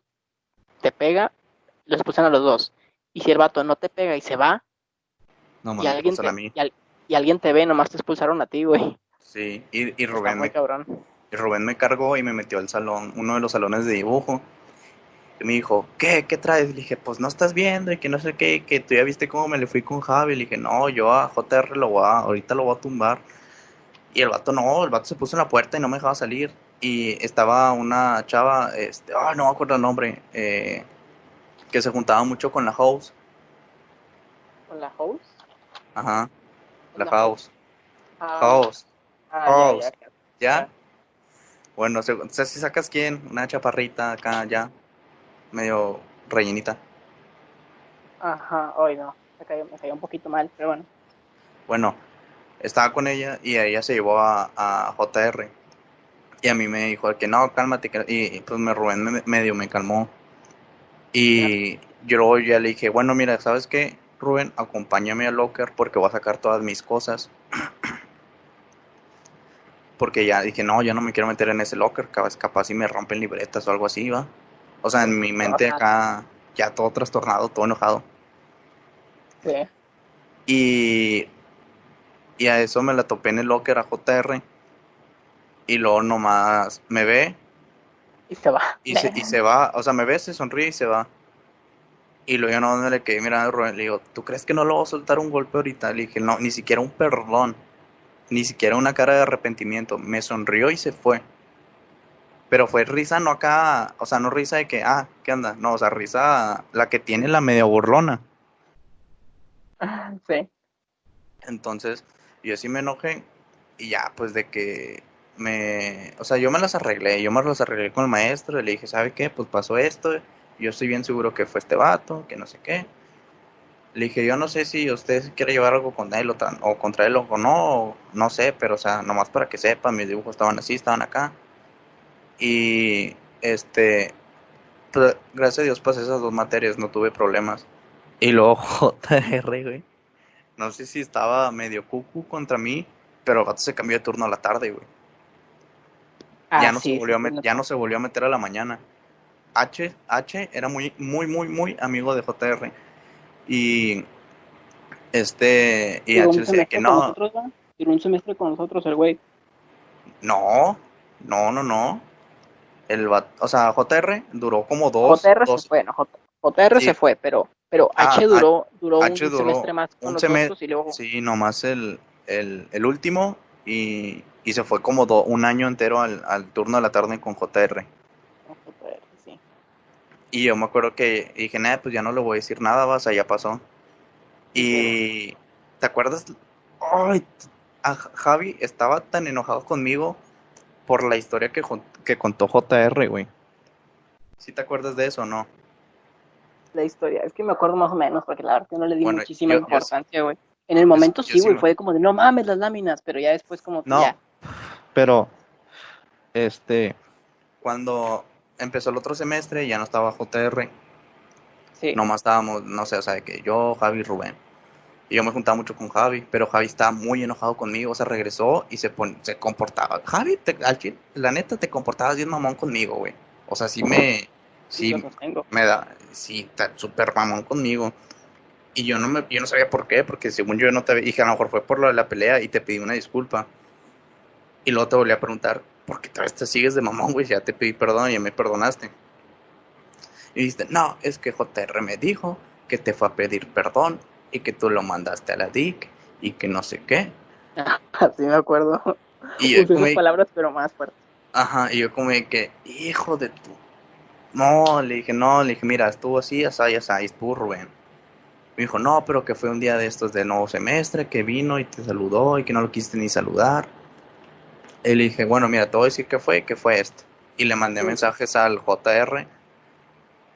te pega, lo expulsan a los dos. Y si el vato no te pega y se va, No y mames, alguien, te, a mí. y, al- y alguien te ve, nomás te expulsaron a ti, güey. Sí, y, y Rubén me cabrón. Y Rubén me cargó y me metió al salón, uno de los salones de dibujo. Y me dijo, ¿qué? ¿Qué traes? Le dije, pues no estás viendo y que no sé qué, que tú ya viste cómo me le fui con Javi. Le dije, no, yo a JR lo voy a, ahorita lo voy a tumbar. Y el vato no, el vato se puso en la puerta y no me dejaba salir. Y estaba una chava, este, ah, no me acuerdo el nombre, eh, que se juntaba mucho con la house. ¿Con la host? Ajá, la La house. Ah, House, ah, ya, house. ya, ya. ¿ya? Bueno, se- si sacas quién, una chaparrita acá, ya, medio rellenita. Ajá, hoy no, me cayó, me cayó un poquito mal, pero bueno. Bueno, estaba con ella y ella se llevó a, a JR. Y a mí me dijo que no, cálmate. y, pues me Rubén me- medio me calmó. Y yo luego ya le dije, bueno, mira, ¿sabes qué? Rubén, acompáñame al locker porque voy a sacar todas mis cosas. [CLEARS THROAT] Porque ya dije, no, yo no me quiero meter en ese locker, capaz, capaz si me rompen libretas o algo así, ¿va? O sea, en mi mente acá ya todo trastornado, todo enojado. Sí. Y, y a eso me la topé en el locker a JR. Y luego nomás me ve Y se va. y se, y se va. O sea, me ve, se sonríe y se va. Y luego yo no me le quedé mirando a Rubén. Le digo, ¿tú crees que no lo voy a soltar un golpe ahorita? Le dije, no, ni siquiera un perdón. Ni siquiera una cara de arrepentimiento. Me sonrió y se fue. Pero fue risa, no acá. O sea, no risa de que, ah, ¿qué onda? No, o sea, risa la que tiene la medio burlona. [LAUGHS] Sí. Entonces, yo sí me enojé y ya, pues de que me, o sea, yo me las arreglé, yo me las arreglé con el maestro y le dije, ¿sabe qué? Pues pasó esto, yo estoy bien seguro que fue este vato, que no sé qué. Le dije, yo no sé si usted quiere llevar algo con él o, contra él o no, o no sé, pero o sea, nomás para que sepa, mis dibujos estaban así, estaban acá. Y, este, pues, gracias a Dios pasé esas dos materias, no tuve problemas. Y luego [LAUGHS] JR, güey. No sé si estaba medio cucu contra mí, pero el vato se cambió de turno a la tarde, güey. Ah, ya, no sí, se volvió a met- ya no se volvió a meter a la mañana. H, H era muy, muy, muy, muy amigo de JR. Y este, y H decía semestre que no, nosotros. Duró un semestre con nosotros el güey. no, no, no, no. El o sea, JR duró como dos, JR dos, se fue, no, J- JR Sí. se fue, pero, pero Ah, H duró, duró H un duró semestre más con un nosotros semes- y luego Sí, nomás el, el, el último y, y se fue como do- un año entero al, al turno de la tarde con JR. sí. Y yo me acuerdo que dije, nada, pues ya no le voy a decir nada, vas, ya pasó. Y ¿te acuerdas? Ay, a Javi estaba tan enojado conmigo por la historia que, que contó JR, güey. ¿Sí te acuerdas de eso o no? la historia. Es que me acuerdo más o menos, porque la verdad que no le di Bueno, muchísima yo- importancia, güey. En el momento sí, sí güey, fue como de no mames las láminas, pero ya después como que No. ya. Pero, este, cuando empezó el otro semestre ya no estaba JR, Sí. nomás estábamos, no sé, o sea, de que yo, Javi y Rubén. Y yo me juntaba mucho con Javi, pero Javi estaba muy enojado conmigo, o sea, regresó y se, pon- se comportaba. Javi, te- al la neta, te comportabas bien mamón conmigo, güey. O sea, sí me, sí, sostengo. me da, sí, está súper mamón conmigo. Y yo no me, yo no sabía por qué, porque según yo no te dije, a lo mejor fue por lo de la pelea y te pedí una disculpa. Y luego te volví a preguntar, ¿por qué todavía te sigues de mamón, güey? Ya te pedí perdón y ya me perdonaste. Y dijiste, no, es que JR me dijo que te fue a pedir perdón y que tú lo mandaste a la DIC y que no sé qué. [LAUGHS] Así me acuerdo. Y yo Usé como, esas palabras, pero más fuertes. ajá, y yo como de que, hijo de tu... No, le dije, no, le dije, mira, estuvo así, así, así, estuvo Rubén. Me dijo, no, pero que fue un día de estos de nuevo semestre, que vino y te saludó y que no lo quisiste ni saludar. Y le dije, bueno, mira, te voy a decir que fue, que fue esto. Y le mandé Sí. mensajes al JR.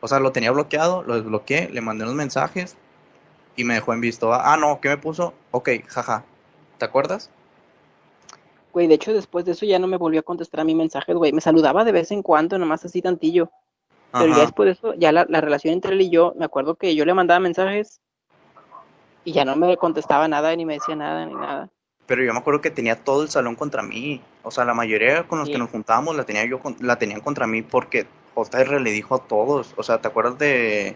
O sea, lo tenía bloqueado, lo desbloqueé, le mandé unos mensajes y me dejó en visto. Ah, no, ¿qué me puso? Ok, jaja. ¿Te acuerdas? Güey, de hecho, después de eso ya no me volvió a contestar a mi mensajes, güey. Me saludaba de vez en cuando, nomás así tantillo. Pero ya después de eso, ya la, la relación entre él y yo, me acuerdo que yo le mandaba mensajes y ya no me contestaba nada, ni me decía nada, ni nada. Pero yo me acuerdo que tenía todo el salón contra mí. O sea, la mayoría con los Sí. que nos juntábamos la tenía yo con- la tenían contra mí porque JR le dijo a todos. O sea, ¿te acuerdas de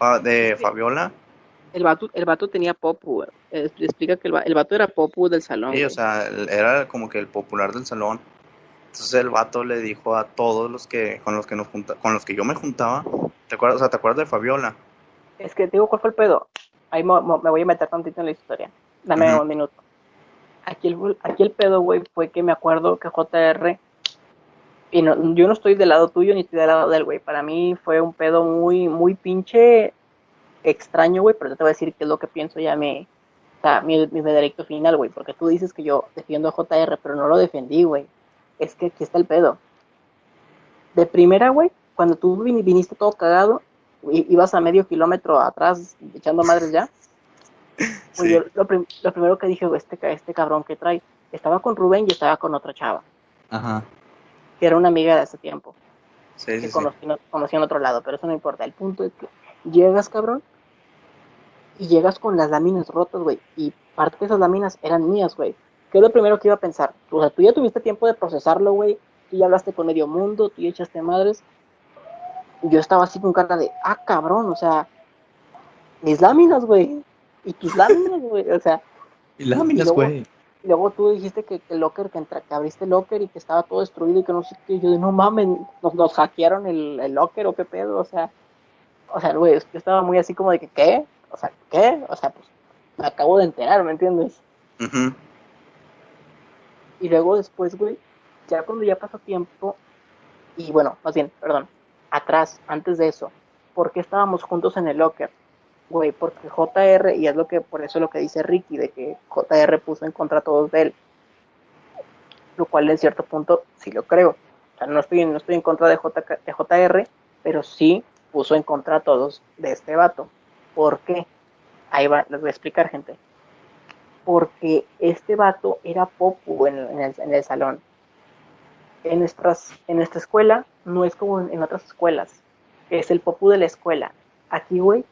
ah, de. Fabiola? El vato, el vato tenía popu. Eh, explica que el, el vato era popu del salón. Sí, o sea, era como que el popular del salón. Entonces el vato le dijo a todos los que con los que nos junta, con los que yo me juntaba. ¿Te acuerdas? O sea, ¿te acuerdas de Fabiola? Es que te digo cuál fue el pedo. Ahí me voy a meter tantito en la historia. Dame un minuto. Aquí el, aquí el pedo, güey, fue que me acuerdo que JR. Y no, yo no estoy del lado tuyo ni estoy del lado del güey. Para mí fue un pedo muy, muy pinche extraño, güey. Pero yo te voy a decir qué es lo que pienso ya mi, o sea, mi, mi veredicto final, güey. Porque tú dices que yo defiendo a JR, pero no lo defendí, güey. Es que aquí está el pedo. De primera, güey, cuando tú vin- viniste todo cagado, ibas a medio kilómetro atrás echando madres ya. [LAUGHS] Sí. yo lo, prim- lo primero que dije, güey, este, este cabrón que trae, estaba con Rubén y estaba con otra chava, Ajá. que era una amiga de hace tiempo, Sí, que sí, conocí en otro lado, pero eso no importa. El punto es que llegas, cabrón, y llegas con las láminas rotas, güey, y parte de esas láminas eran mías, güey. ¿Qué es lo primero que iba a pensar? O sea, tú ya tuviste tiempo de procesarlo, güey, tú ya hablaste con medio mundo, tú ya echaste madres. Yo estaba así con cara de, ah, cabrón, o sea, mis láminas, güey, y tus láminas, güey, o sea, [LAUGHS] Y láminas, luego- güey. y luego tú dijiste que, que el locker, que, entra- que abriste el locker y que estaba todo destruido y que no sé qué. Yo de no mames, nos, nos hackearon el, el locker o qué pedo. O sea, o sea, güey, yo estaba muy así como de que, ¿qué? O sea, ¿qué? O sea, pues me acabo de enterar, ¿me entiendes? Ujú. Y luego después, güey, ya cuando ya pasó tiempo, y bueno, más bien, perdón, atrás, antes de eso, ¿por qué estábamos juntos en el locker? Güey, porque JR, y es lo que, por eso lo que dice Ricky, de que JR puso en contra a todos de él. Lo cual en cierto punto sí lo creo. O sea, no estoy, no estoy en contra de, JK de JR, pero sí puso en contra a todos de este vato. ¿Por qué? Ahí va, les voy a explicar, gente porque este vato era popu en, en el, en el salón. En, nuestras, en nuestra escuela no es como en, en otras escuelas, es el popu de la escuela. Aquí, güey,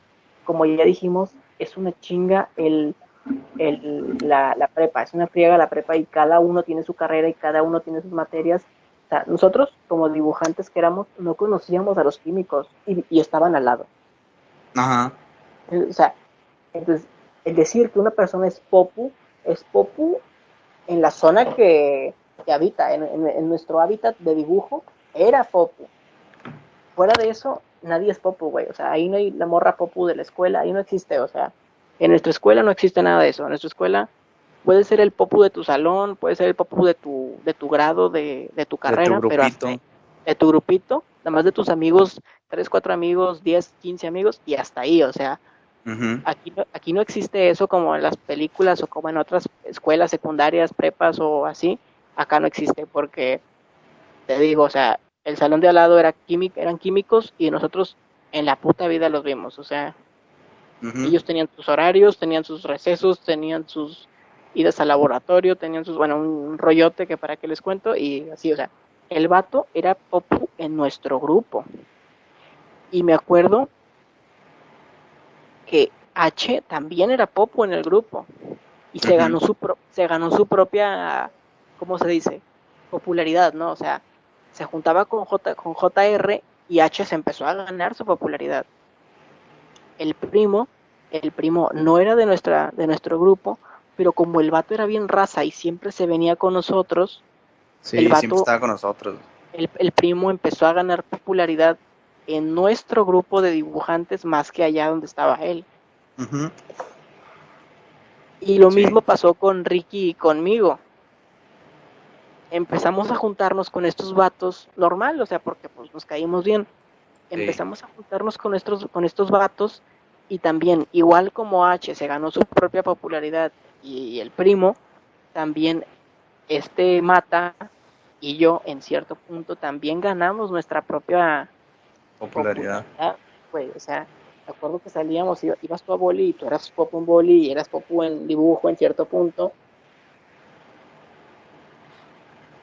como ya dijimos, es una chinga el, el, la, la prepa, es una friega la prepa y cada uno tiene su carrera y cada uno tiene sus materias. O sea, nosotros, como dibujantes que éramos, no conocíamos a los químicos y, y estaban al lado. Ajá. O sea, entonces, el decir que una persona es popu, es popu en la zona que, que habita, en, en- en nuestro hábitat de dibujo, era popu. Fuera de eso, nadie es popu, güey. O sea, ahí no hay la morra popu de la escuela, ahí no existe, o sea, en nuestra escuela no existe nada de eso. En nuestra escuela puede ser el popu de tu salón, puede ser el popu de tu, de tu grado, de, de tu carrera, pero hasta ahí, de tu grupito, nada más de tus amigos, tres, cuatro amigos, diez, quince amigos, y hasta ahí, o sea, Aquí, no- aquí no existe eso como en las películas o como en otras escuelas secundarias, prepas o así, acá no existe porque, te digo, o sea, el salón de al lado era químic, eran químicos y nosotros en la puta vida los vimos, o sea, ellos tenían sus horarios, tenían sus recesos, tenían sus idas al laboratorio, tenían sus, bueno, un rollote que para qué les cuento, y así, o sea, el vato era popu en nuestro grupo. Y me acuerdo que H también era popu en el grupo. Y se ganó su pro- se ganó su propia, ¿cómo se dice? popularidad, ¿no? O sea, se juntaba con J con JR y H se empezó a ganar su popularidad el primo, el primo no era de nuestra, de nuestro grupo, pero como el vato era bien raza y siempre se venía con nosotros, Sí, el vato- siempre estaba con nosotros. el, el primo empezó a ganar popularidad en nuestro grupo de dibujantes más que allá donde estaba él. Y lo Sí. mismo pasó con Ricky y conmigo. Empezamos a juntarnos con estos vatos normal, o sea, porque pues nos caímos bien. Sí. Empezamos a juntarnos con estos, con estos vatos y también, igual como H se ganó su propia popularidad y, el primo, también este Mata y yo en cierto punto también ganamos nuestra propia Popularidad. popularidad, güey, o sea, me acuerdo que salíamos, iba- ibas tú a boli y tú eras popu en boli y eras popu en dibujo en cierto punto.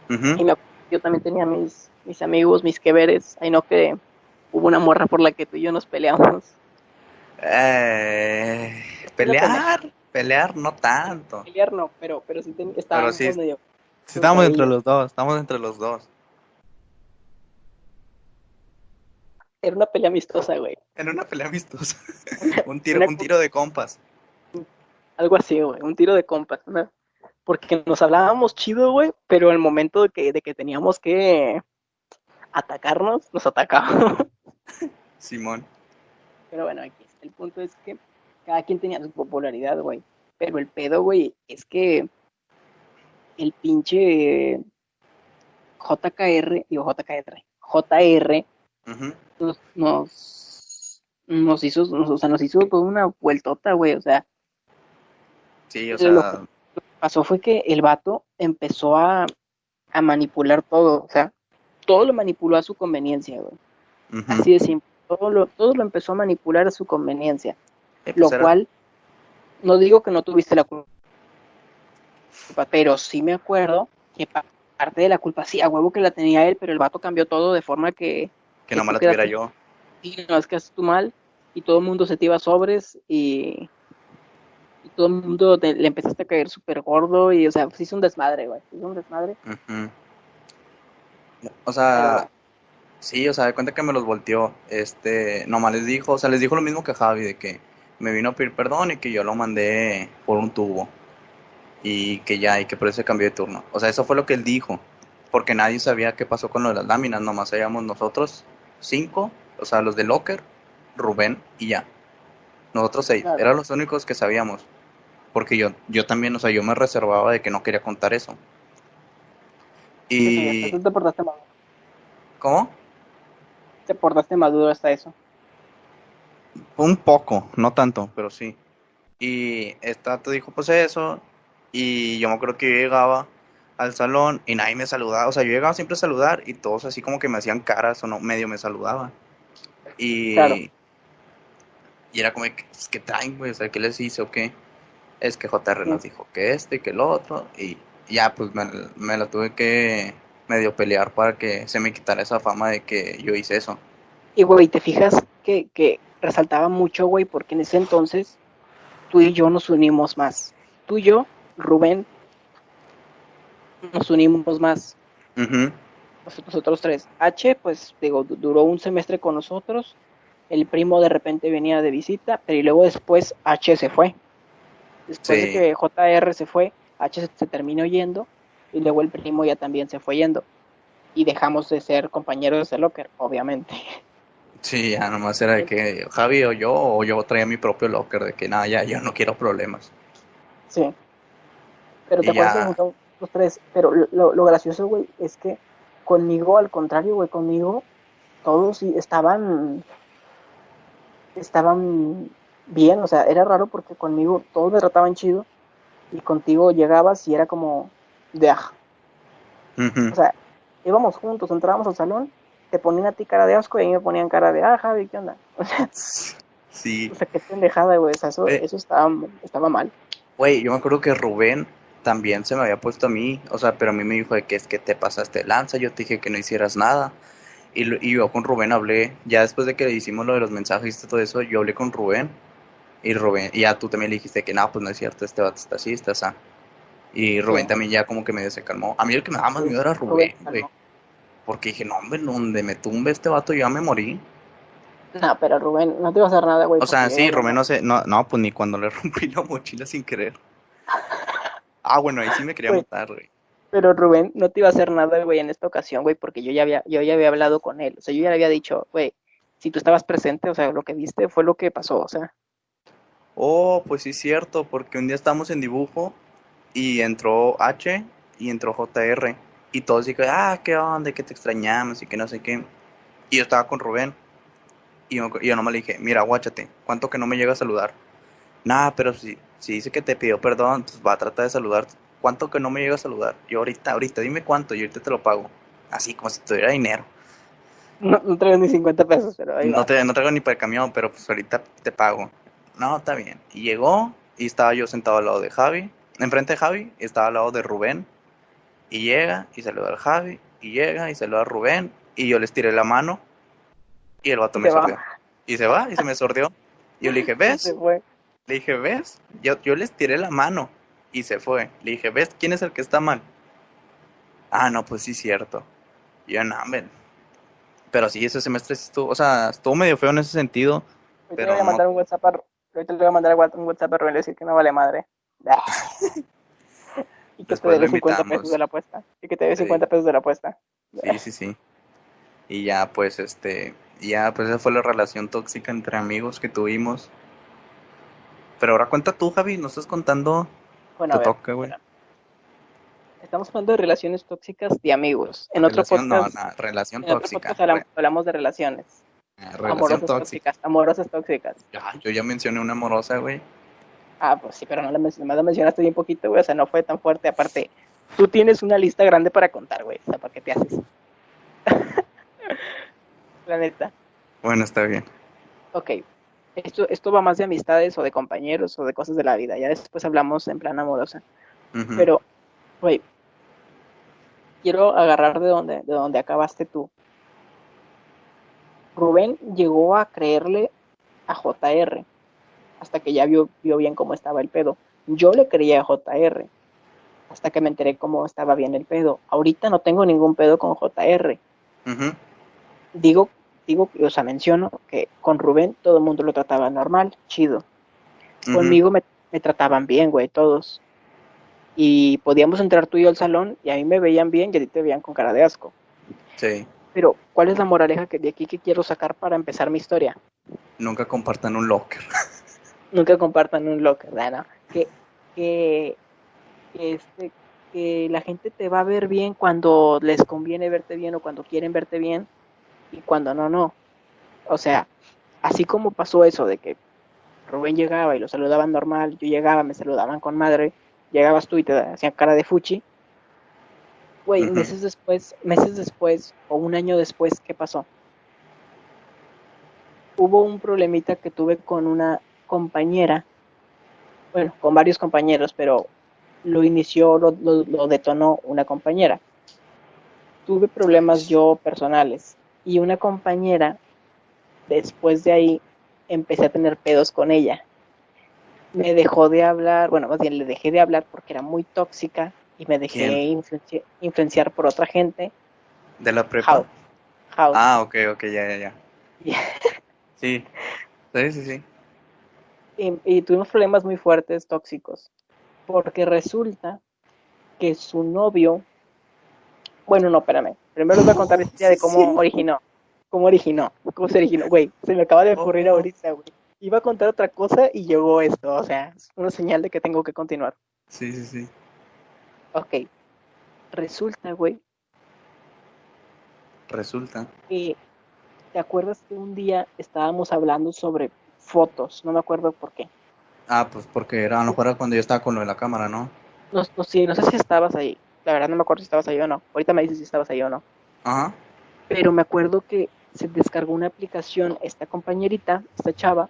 Ujú. Y me acuerdo que yo también tenía mis, mis amigos, mis que veres, ahí no que hubo una morra por la que tú y yo nos peleamos. Eh, pelear, pelear no tanto. Pelear no, pero, pero sí ten- estábamos sí. medio... Sí, entre los dos, estamos entre los dos. Era una pelea amistosa, güey. En una pelea amistosa. [LAUGHS] un tiro, Una- un tiro de compas. Algo así, güey, un tiro de compas, ¿no? Porque nos hablábamos chido, güey, pero al momento de que, de que teníamos que atacarnos, nos atacábamos. [LAUGHS] Simón. Pero bueno, aquí el punto es que cada quien tenía su popularidad, güey. Pero el pedo, güey, es que el pinche JKR, digo JKR, JR Ujú. Nos, nos, nos hizo, nos- o sea, nos hizo toda una vueltota, güey. O sea, Sí, o Lo- sea, lo que pasó fue que el vato empezó a, a manipular todo, o sea, todo lo manipuló a su conveniencia, güey. Así de simple. Todo lo, todo lo empezó a manipular a su conveniencia. Eh, Lo pues era- cual, no digo que no tuviste la culpa, pero sí me acuerdo que pa- parte de la culpa, sí, a huevo que la tenía él, pero el vato cambió todo de forma que, que nomás la tuviera yo. sí, no es que haces tú mal, y todo el mundo se te iba sobres, y, y todo el mundo te- le empezaste a caer súper gordo, y o sea, se hizo un desmadre, güey, se hizo un desmadre. O sea, sí, o sea, de cuenta que me los volteó. Este, nomás les dijo, o sea, les dijo lo mismo que Javi, de que me vino a pedir perdón y que yo lo mandé por un tubo. Y que ya, y que por eso se cambió de turno. O sea, eso fue lo que él dijo. Porque nadie sabía qué pasó con lo de las láminas, nomás sabíamos nosotros cinco, o sea, los de Locker, Rubén y ya. Nosotros seis, Claro. eran los únicos que sabíamos. Porque yo, yo también, o sea, yo me reservaba de que no quería contar eso. Y... Tú te portaste maduro, ¿Cómo? te portaste maduro hasta eso. Un poco, no tanto, pero sí. Y esta te dijo pues eso, y yo me acuerdo que yo llegaba al salón y nadie me saludaba, o sea, yo llegaba siempre a saludar y todos así como que me hacían caras o no, medio me saludaban. Y, Claro. y era como, que, ¿qué traen, güey? O sea, ¿qué les hice o qué? Es que JR nos dijo que este y que el otro, y ya pues me, me la tuve que medio pelear para que se me quitara esa fama de que yo hice eso. Y, güey, te fijas que, que resaltaba mucho, güey, porque en ese entonces tú y yo nos unimos más. Tú y yo, Rubén, nos unimos más. Ujú. Nos- Nosotros tres. H, pues, digo, du- duró un semestre con nosotros. El primo de repente venía de visita, pero y luego después H se fue. Después Sí. de que JR se fue, H se, terminó yendo y luego el primo ya también se fue yendo. Y dejamos de ser compañeros de locker, obviamente. Sí, ya nomás era de que Javi o yo, o yo traía mi propio locker, de que nada, ya, yo no quiero problemas. Sí. Pero te acuerdas ya. Los tres. Pero lo, lo gracioso, güey, es que conmigo, al contrario, güey, conmigo, todos estaban. Estaban bien, o sea, era raro porque conmigo todos me trataban chido. Y contigo llegabas y era como de aj. Ujú. O sea, íbamos juntos, entrábamos al salón, te ponían a ti cara de asco y a mí me ponían cara de, ah, Javi, ¿qué onda? [LAUGHS] O sea, Sí, o sea qué pendejada, güey. O sea, eso, Eh. eso estaba, estaba mal. güey, yo me acuerdo que Rubén también se me había puesto a mí, o sea, pero a mí me dijo de que es que te pasaste lanza, yo te dije que no hicieras nada. Y, lo- y yo con Rubén hablé, ya después de que le hicimos lo de los mensajes y todo eso, yo hablé con Rubén. Y Rubén, y ya tú también le dijiste que no, pues no es cierto, este vato está así, está así. Y Rubén Sí. también ya como que medio se calmó. A mí el que me daba más miedo era Rubén, güey. Porque dije, no, hombre, donde me tumbe este vato, yo ya me morí. No, pero Rubén, no te iba a hacer nada, güey. O sea, sí, Rubén no sé, no, no, pues ni cuando le [LAUGHS] rompí la mochila sin querer. [LAUGHS] Ah, bueno, ahí sí me quería Güey. matar, güey. Pero Rubén no te iba a hacer nada, güey, en esta ocasión, güey, porque yo ya había, yo ya había hablado con él. O sea, yo ya le había dicho, güey, si tú estabas presente, o sea, lo que viste fue lo que pasó, o sea. Oh, pues sí es cierto, porque un día estábamos en dibujo y entró H y entró JR. Y todos dijeron, ah, qué onda, que te extrañamos y que no sé qué. Y yo estaba con Rubén. Y yo, yo nomás le dije, mira, guáchate, ¿cuánto que no me llega a saludar? Nah, pero si, si dice que te pidió perdón, pues va a tratar de saludar. ¿Cuánto que no me llega a saludar? Yo ahorita, ahorita, dime cuánto y ahorita te lo pago. Así como si tuviera dinero. No, no traigo ni 50 pesos, pero ahí No, te, no traigo ni para el camión, pero pues ahorita te pago. No, está bien. Y llegó y estaba yo sentado al lado de Javi, enfrente de Javi, y estaba al lado de Rubén. Y llega y saluda al Javi, y llega y saluda a Rubén, y yo les tiré la mano, y el vato me sordió. Y se va, y se me sordió. Y yo le dije, [LAUGHS] Se ¿ves? fue. Le dije, ¿ves? Yo, yo les tiré la mano, y se fue. Le dije, ¿ves quién es el que está mal? Ah, no, pues sí, cierto. Y yo, no, men. Pero sí, ese semestre estuvo, o sea, estuvo medio feo en ese sentido. Ahorita Pero le voy a no- mandar un WhatsApp a, ahorita le voy a mandar un WhatsApp a Rubén y decir que no vale madre. [LAUGHS] [LAUGHS] y que te Después dé lo 50 invitamos. pesos de la apuesta. Y que te dé Sí. 50 pesos de la apuesta. Sí, sí, sí. Y ya, pues, este, ya, pues esa fue la relación tóxica entre amigos que tuvimos. Pero ahora cuenta tú, Javi, no estás contando Bueno, a tu ver, toque, güey. estamos hablando de relaciones tóxicas de amigos. En otro Relación, no, podcast, no, relación en otro tóxica. podcast hablamos, de relaciones. Ah, Relación Amorosas tóxica. tóxicas. Amorosas tóxicas. Ya, yo ya mencioné una amorosa, güey. Ah, pues sí, pero no la, nomás la mencionaste bien poquito, güey. O sea, no fue tan fuerte. Aparte, tú tienes una lista grande para contar, güey. O sea, ¿para qué te haces? [LAUGHS] la neta. Bueno, está bien. Ok. Esto, esto va más de amistades o de compañeros o de cosas de la vida. Ya después hablamos en plan amorosa. Pero, güey, quiero agarrar de donde, de donde acabaste tú. Rubén llegó a creerle a JR hasta que ya vio, vio bien cómo estaba el pedo. Yo le creía a JR hasta que me enteré cómo estaba bien el pedo. Ahorita no tengo ningún pedo con JR. Ujú. Digo, digo, o sea, menciono que con Rubén todo el mundo lo trataba normal, chido. Conmigo me, me trataban bien, güey, todos. Y podíamos entrar tú y yo al salón y a mí me veían bien y a ti te veían con cara de asco. Sí. Pero, ¿cuál es la moraleja que de aquí que quiero sacar para empezar mi historia? Nunca compartan un locker. [LAUGHS] Nunca compartan un locker, que, que, este, que la gente te va a ver bien cuando les conviene verte bien o cuando quieren verte bien y cuando no, no. O sea, así como pasó eso de que Rubén llegaba y lo saludaban normal, yo llegaba, me saludaban con madre, llegabas tú y te hacían cara de fuchi. Güey, meses después, meses después o un año después, ¿qué pasó? Hubo un problemita que tuve con una compañera, bueno, con varios compañeros, pero lo inició, lo, lo- lo detonó una compañera. Tuve problemas yo personales y una compañera, después de ahí, empecé a tener pedos con ella. Me dejó de hablar, bueno, más bien le dejé de hablar porque era muy tóxica y me dejé influenci- influenciar por otra gente. De la prepa. House. House. Ah, ok, ok, ya, ya, ya. [LAUGHS] Sí. Sí, sí, sí. y, y tuvimos problemas muy fuertes tóxicos porque resulta que su novio bueno no espérame primero les voy a contar la historia de cómo originó cómo originó, cómo se originó, güey. Se me acaba de ocurrir Oh. ahorita, güey. Iba a contar otra cosa y llegó esto, o sea, es una señal de que tengo que continuar. Sí, sí, sí. Ok. Resulta, güey, Resulta. que ¿te acuerdas que un día estábamos hablando sobre fotos? No me acuerdo por qué. Ah, pues porque era, a lo mejor era cuando yo estaba con lo de la cámara, ¿no? No, no, sí, no sé si estabas ahí. La verdad no me acuerdo si estabas ahí o no. Ahorita me dices si estabas ahí o no. Ajá. Pero me acuerdo que se descargó una aplicación esta compañerita, esta chava,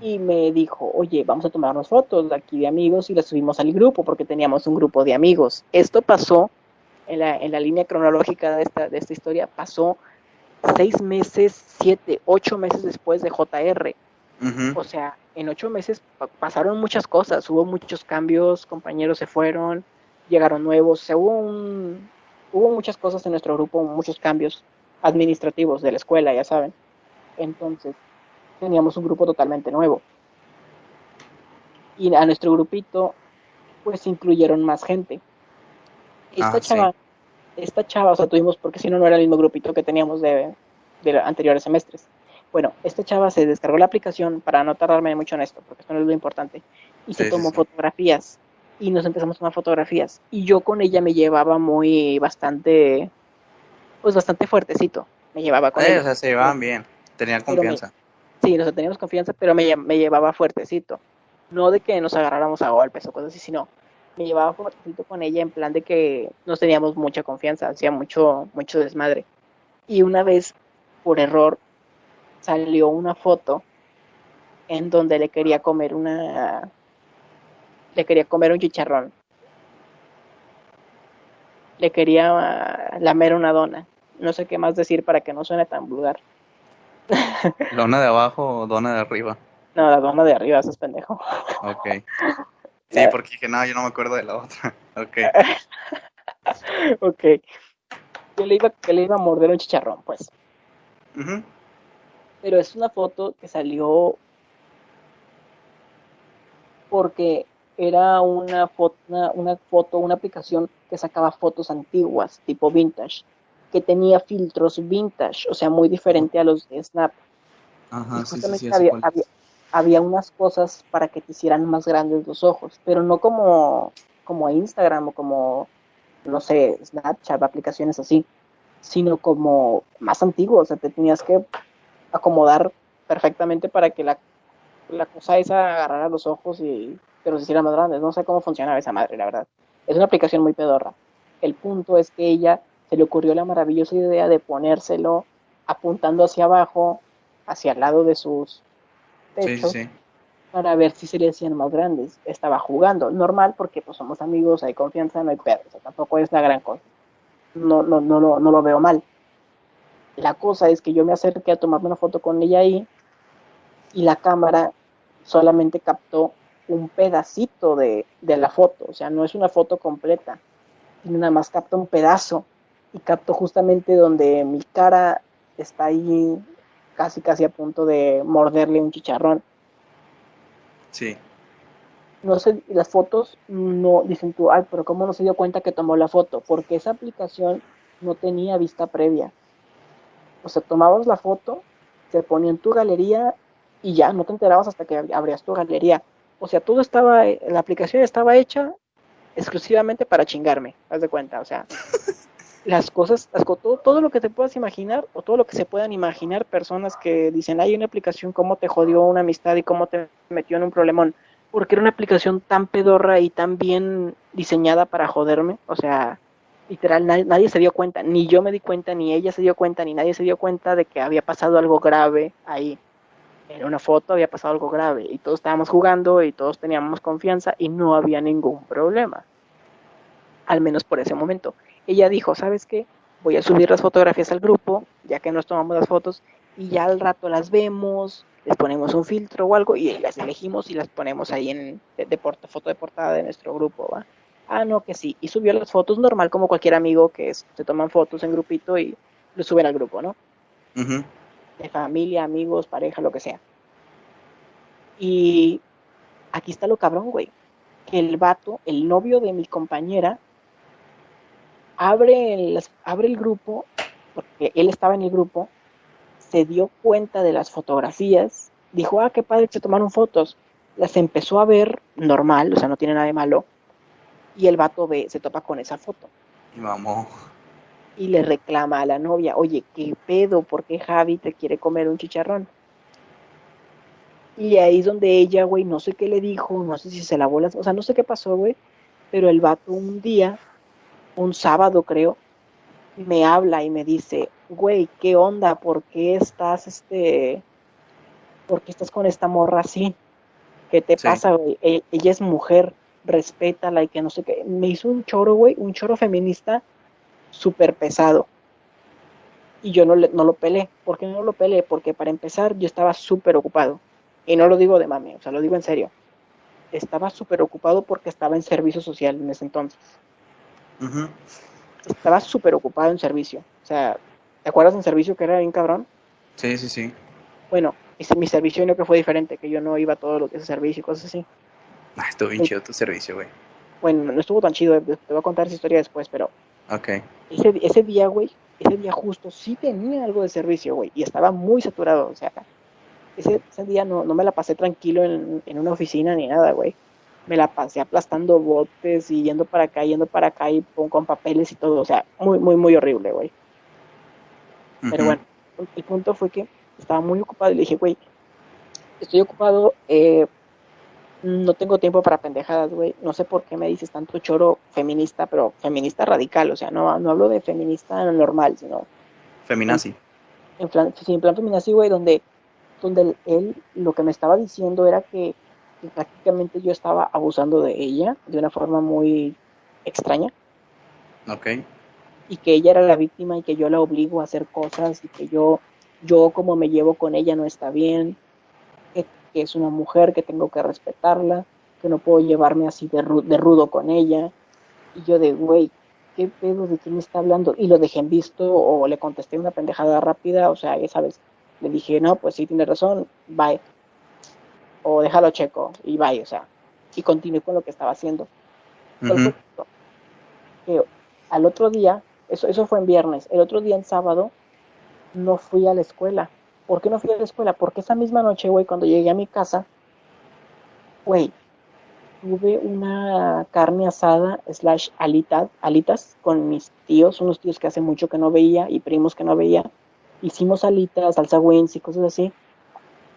y me dijo, oye, vamos a tomarnos fotos de aquí de amigos y las subimos al grupo porque teníamos un grupo de amigos. Esto pasó en la, en la línea cronológica de esta, de esta historia, pasó seis meses, siete, ocho meses después de JR. Ujú. O sea, en ocho meses pa- pasaron muchas cosas, hubo muchos cambios, compañeros se fueron, llegaron nuevos, o sea, hubo, un, hubo muchas cosas en nuestro grupo, muchos cambios administrativos de la escuela, ya saben. Entonces, teníamos un grupo totalmente nuevo. Y a nuestro grupito, pues incluyeron más gente. Esta Ah, sí. chava, esta chava, o sea, tuvimos, porque si no, no era el mismo grupito que teníamos de, de anteriores semestres. Bueno, esta chava se descargó la aplicación para no tardarme mucho en esto, porque esto no es lo importante, y se Sí, tomó sí. fotografías. Y nos empezamos a tomar fotografías. Y yo con ella me llevaba muy, bastante, pues bastante fuertecito. Me llevaba con Eh, ella. o sea, se llevaban bien. Tenían me- confianza. Sí, nos teníamos confianza, pero me, me llevaba fuertecito. No de que nos agarráramos a golpes o cosas así, sino me llevaba fuertecito con ella en plan de que nos teníamos mucha confianza, hacía mucho, mucho desmadre. Y una vez, por error, salió una foto en donde le quería comer una... Le quería comer un chicharrón. Le quería ah, lamer una dona. No sé qué más decir para que no suene tan vulgar. [LAUGHS] ¿Dona de abajo o dona de arriba? No, la dona de arriba, eso es pendejo. Ok. [LAUGHS] Sí, porque dije, no, yo no me acuerdo de la otra. [LAUGHS] Ok. ok. Que le, iba, que le iba a morder un chicharrón, pues. Ujú. Pero es una foto que salió porque era una foto, una, una foto, una aplicación que sacaba fotos antiguas, tipo vintage, que tenía filtros vintage, o sea, muy diferente a los de Snap. Ajá, Y sí, sí, sí, había, había unas cosas para que te hicieran más grandes los ojos, pero no como, como Instagram o como, no sé, Snapchat, aplicaciones así, sino como más antiguos, o sea, te tenías que acomodar perfectamente para que la, la cosa esa agarrara los ojos y pero se hiciera más grandes. No sé cómo funcionaba esa madre, la verdad. Es una aplicación muy pedorra. El punto es que ella se le ocurrió la maravillosa idea de ponérselo apuntando hacia abajo, hacia el lado de sus sí, sí. para ver si se le hacían más grandes. Estaba jugando, normal porque pues somos amigos, hay confianza, no hay o sea, tampoco es la gran cosa. No, no, no, lo, no lo veo mal. La cosa es que yo me acerqué a tomarme una foto con ella ahí y la cámara solamente captó un pedacito de, de la foto, o sea, no es una foto completa, sino nada más capta un pedazo y captó justamente donde mi cara está ahí casi casi a punto de morderle un chicharrón. Sí. No sé, las fotos no dicen tú, ay, pero ¿cómo no se dio cuenta que tomó la foto? Porque esa aplicación no tenía vista previa. O sea, tomabas la foto, se ponía en tu galería y ya no te enterabas hasta que abrías tu galería. O sea, todo estaba, la aplicación estaba hecha exclusivamente para chingarme, haz de cuenta. O sea, [LAUGHS] las cosas, las, todo, todo lo que te puedas imaginar o todo lo que se puedan imaginar personas que dicen, hay una aplicación, cómo te jodió una amistad y cómo te metió en un problemón porque era una aplicación tan pedorra y tan bien diseñada para joderme. O sea, literal, nadie, nadie, se dio cuenta, ni yo me di cuenta, ni ella se dio cuenta, ni nadie se dio cuenta de que había pasado algo grave ahí. En una foto había pasado algo grave y todos estábamos jugando y todos teníamos confianza y no había ningún problema. Al menos por ese momento. Ella dijo, ¿sabes qué? Voy a subir las fotografías al grupo, ya que nos tomamos las fotos, y ya al rato las vemos, les ponemos un filtro o algo y las elegimos y las ponemos ahí en de, foto de portada de nuestro grupo, ¿va? Ah, no, que sí. Y subió las fotos normal como cualquier amigo que es, se toman fotos en grupito y lo suben al grupo, ¿no? De familia, amigos, pareja, lo que sea. Y aquí está lo cabrón, güey. Que el vato, el novio de mi compañera, abre el, abre el grupo, porque él estaba en el grupo, se dio cuenta de las fotografías, dijo, ah, qué padre que se tomaron fotos. Las empezó a ver normal, o sea, no tiene nada de malo. Y el vato ve, se topa con esa foto. Y mamó. Y le reclama a la novia, oye, ¿qué pedo? ¿Por qué Javi te quiere comer un chicharrón? Y ahí es donde ella, güey, no sé qué le dijo, no sé si se lavó las... O sea, no sé qué pasó, güey. Pero el vato un día, un sábado creo, me habla y me dice, güey, ¿qué onda? ¿Por qué estás, este... ¿Por qué estás con esta morra así? ¿Qué te Sí. pasa, güey? E- Ella es mujer, respétala y que no sé qué. Me hizo un choro, güey, un choro feminista súper pesado. Y yo no, le- no lo pelé. ¿Por qué no lo pelé? Porque para empezar yo estaba súper ocupado. Y no lo digo de mami, o sea, lo digo en serio. Estaba súper ocupado porque estaba en servicio social en ese entonces. Estaba súper ocupado en servicio. O sea, ¿te acuerdas en servicio que era bien cabrón? Sí, sí, sí. Bueno, ese- mi servicio no que fue diferente, que yo no iba todos los días a servicio y cosas así. Ah, estuvo bien Sí. chido tu servicio, güey. Bueno, no estuvo tan chido, eh, te voy a contar esa historia después, pero Ok. ese, ese día, güey, ese día justo sí tenía algo de servicio, güey, y estaba muy saturado, o sea, ese, ese día no, no me la pasé tranquilo en, en una oficina ni nada, güey. Me la pasé aplastando botes y yendo para acá, yendo para acá y con, con papeles y todo, o sea, muy, muy, muy horrible, güey. Pero bueno, el punto fue que estaba muy ocupado y le dije, güey, estoy ocupado, eh, no tengo tiempo para pendejadas, güey. No sé por qué me dices tanto choro feminista, pero feminista radical, o sea, no, no hablo de feminista normal, sino Feminazi. en plan, sí, en plan feminazi, güey, donde, donde él lo que me estaba diciendo era que, que prácticamente yo estaba abusando de ella de una forma muy extraña Ok. y que ella era la víctima y que yo la obligo a hacer cosas y que yo, yo como me llevo con ella no está bien, que, es una mujer, que tengo que respetarla, que no puedo llevarme así de, ru- de rudo con ella. Y yo de, güey, ¿qué pedo de quién me está hablando? Y lo dejé en visto o le contesté una pendejada rápida, o sea, ya sabes, le dije, no, pues sí, tienes razón, bye. O déjalo checo y bye, o sea, y continué con lo que estaba haciendo. Al otro día, eso, eso fue en viernes, el otro día en sábado no fui a la escuela. ¿Por qué no fui a la escuela? Porque esa misma noche, güey, cuando llegué a mi casa, güey, tuve una carne asada slash alitas, alitas con mis tíos, unos tíos que hace mucho que no veía y primos que no veía. Hicimos alitas, salsa wings y cosas así.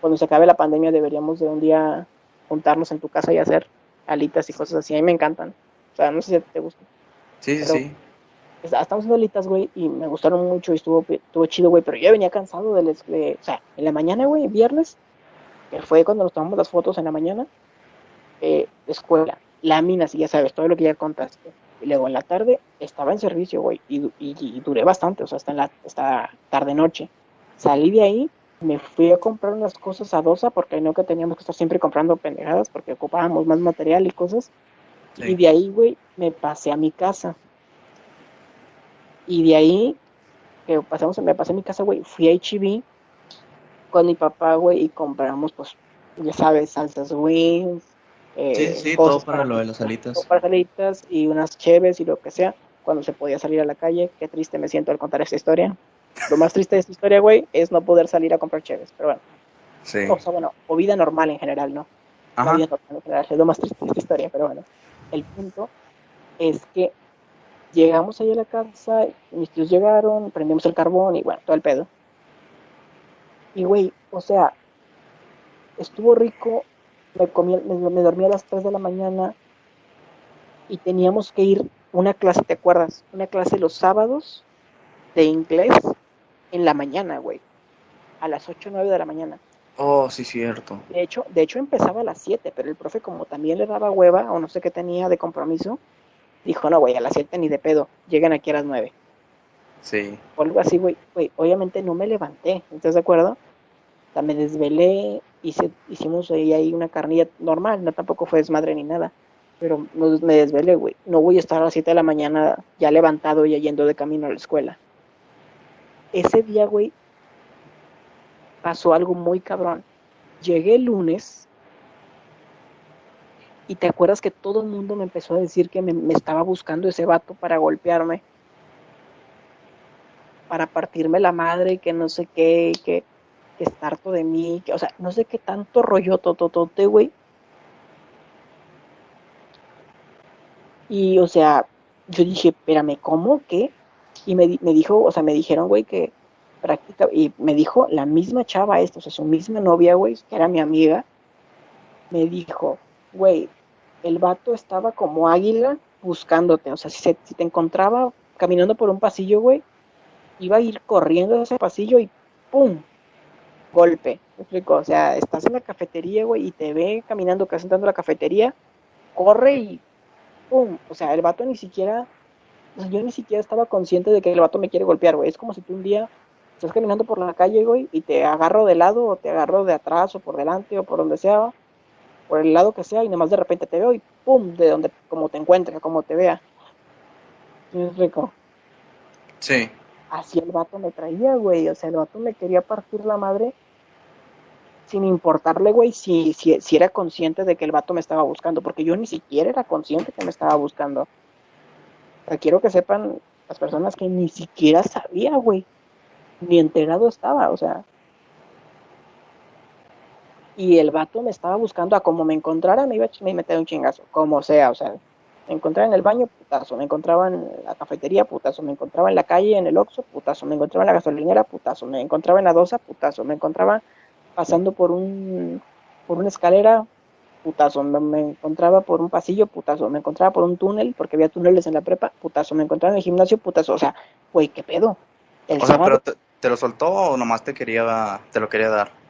Cuando se acabe la pandemia deberíamos de un día juntarnos en tu casa y hacer alitas y cosas así. A mí me encantan. O sea, no sé si te gusta. Sí, sí, sí. Está- Estamos haciendo alitas, güey, y me gustaron mucho y estuvo, estuvo chido, güey, pero yo venía cansado de, les- de- o sea, en la mañana, güey, viernes, que fue cuando nos tomamos las fotos en la mañana, eh, escuela, láminas y ya sabes, todo lo que ya contaste. Y luego en la tarde estaba en servicio, güey, y, y, y duré bastante, o sea, hasta en la hasta tarde-noche. Salí de ahí, me fui a comprar unas cosas a Dosa, porque no que teníamos que estar siempre comprando pendejadas, porque ocupábamos más material y cosas. Sí. Y de ahí, güey, me pasé a mi casa. Y de ahí, que pasamos, me pasé a mi casa, güey, fui a HB con mi papá, güey, y compramos, pues, ya sabes, salsas wings. eh, Sí, sí, todo para lo de las alitas. todo para salitas y unas cheves y lo que sea, cuando se podía salir a la calle. Qué triste me siento al contar esta historia. Lo más triste de esta historia, güey, es no poder salir a comprar cheves. Pero bueno, Sí. o sea, bueno, o vida normal en general, ¿no? Ajá. vida normal en general, es lo más triste de esta historia, pero bueno. El punto es que llegamos ahí a la casa, mis tíos llegaron, prendimos el carbón y bueno, todo el pedo. Y güey, o sea, estuvo rico, me, comí, me, me dormí a las 3 de la mañana y teníamos que ir una clase, ¿te acuerdas? Una clase los sábados de inglés en la mañana, güey. A las 8 o 9 de la mañana. Oh, sí, cierto. De hecho, de hecho empezaba a las 7, pero el profe como también le daba hueva o no sé qué tenía de compromiso, dijo, no, güey, a las 7 ni de pedo, llegan aquí a las 9. Sí. O algo así, güey. Güey, obviamente no me levanté, ¿estás de acuerdo? O sea, me desvelé, hice, hicimos ahí, ahí una carnilla normal, no tampoco fue desmadre ni nada. Pero no, me desvelé, güey. No voy a estar a las 7 de la mañana ya levantado y yendo de camino a la escuela. Ese día, güey, pasó algo muy cabrón. Llegué el lunes y te acuerdas que todo el mundo me empezó a decir que me, estaba buscando ese vato para golpearme. para partirme la madre, que no sé qué, que, que está harto de mí, que, o sea, no sé qué tanto rollo tototote, güey. Y, o sea, yo dije, espérame, ¿cómo? ¿Qué? Y me, me dijo, o sea, me dijeron, güey, que práctica, y me dijo la misma chava esto, o sea, su misma novia, güey, que era mi amiga, me dijo, güey, el vato estaba como águila buscándote, o sea, si, se, te encontraba caminando por un pasillo, güey, iba a ir corriendo ese pasillo y ¡pum! Golpe. ¿Me explico? O sea, estás en la cafetería, güey, y te ve caminando, casi entrando a la cafetería, corre y ¡pum! O sea, el vato ni siquiera, o sea, yo ni siquiera estaba consciente de que el vato me quiere golpear, güey. Es como si tú un día estás caminando por la calle, güey, y te agarro de lado, o te agarro de atrás, o por delante, o por donde sea, por el lado que sea, y nomás de repente te veo y ¡pum! De donde, como te encuentre, como te vea. ¿Me explico? Sí. Así el vato me traía, güey. O sea, el vato me quería partir la madre sin importarle, güey, si, si, si era consciente de que el vato me estaba buscando, porque yo ni siquiera era consciente que me estaba buscando. O sea, quiero que sepan las personas que ni siquiera sabía, güey, ni enterado estaba, o sea. Y el vato me estaba buscando a como me encontrara, me iba a meter un chingazo, como sea, o sea, me encontraba en el baño, putazo, me encontraba en la cafetería, putazo, me encontraba en la calle, en el Oxxo, putazo, me encontraba en la gasolinera, putazo, me encontraba en la dosa, putazo, me encontraba pasando por un por una escalera, putazo, me, me, encontraba por un pasillo, putazo, me encontraba por un túnel, porque había túneles en la prepa, putazo, me encontraba en el gimnasio, putazo, o sea, güey, ¿qué pedo? El o sea, pero te, te, lo soltó o nomás te quería, te lo quería dar?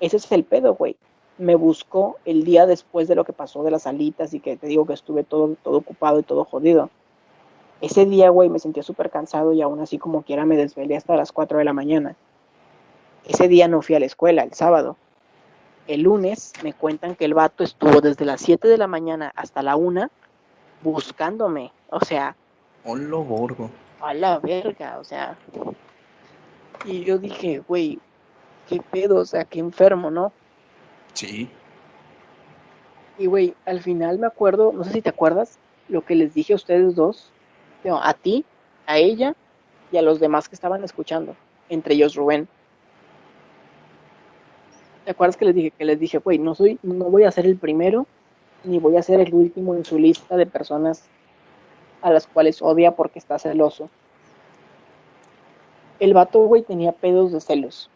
Ese es el pedo, güey. Me buscó el día después de lo que pasó de las alitas y que te digo que estuve todo, todo ocupado y todo jodido. Ese día, güey, me sentía súper cansado y aún así como quiera me desvelé hasta las 4 de la mañana. Ese día no fui a la escuela, el sábado. El lunes me cuentan que el vato estuvo desde las 7 de la mañana hasta la 1 buscándome. O sea. Hola, borgo. A la verga, o sea. Y yo dije, güey, qué pedo, o sea, qué enfermo, ¿no? Sí. Y, güey, al final me acuerdo, no sé si te acuerdas, lo que les dije a ustedes dos, no, a ti, a ella y a los demás que estaban escuchando, entre ellos Rubén. ¿Te acuerdas que les dije? Que les dije, güey, no soy, no voy a ser el primero, ni voy a ser el último en su lista de personas a las cuales odia porque está celoso. El vato, güey, tenía pedos de celos.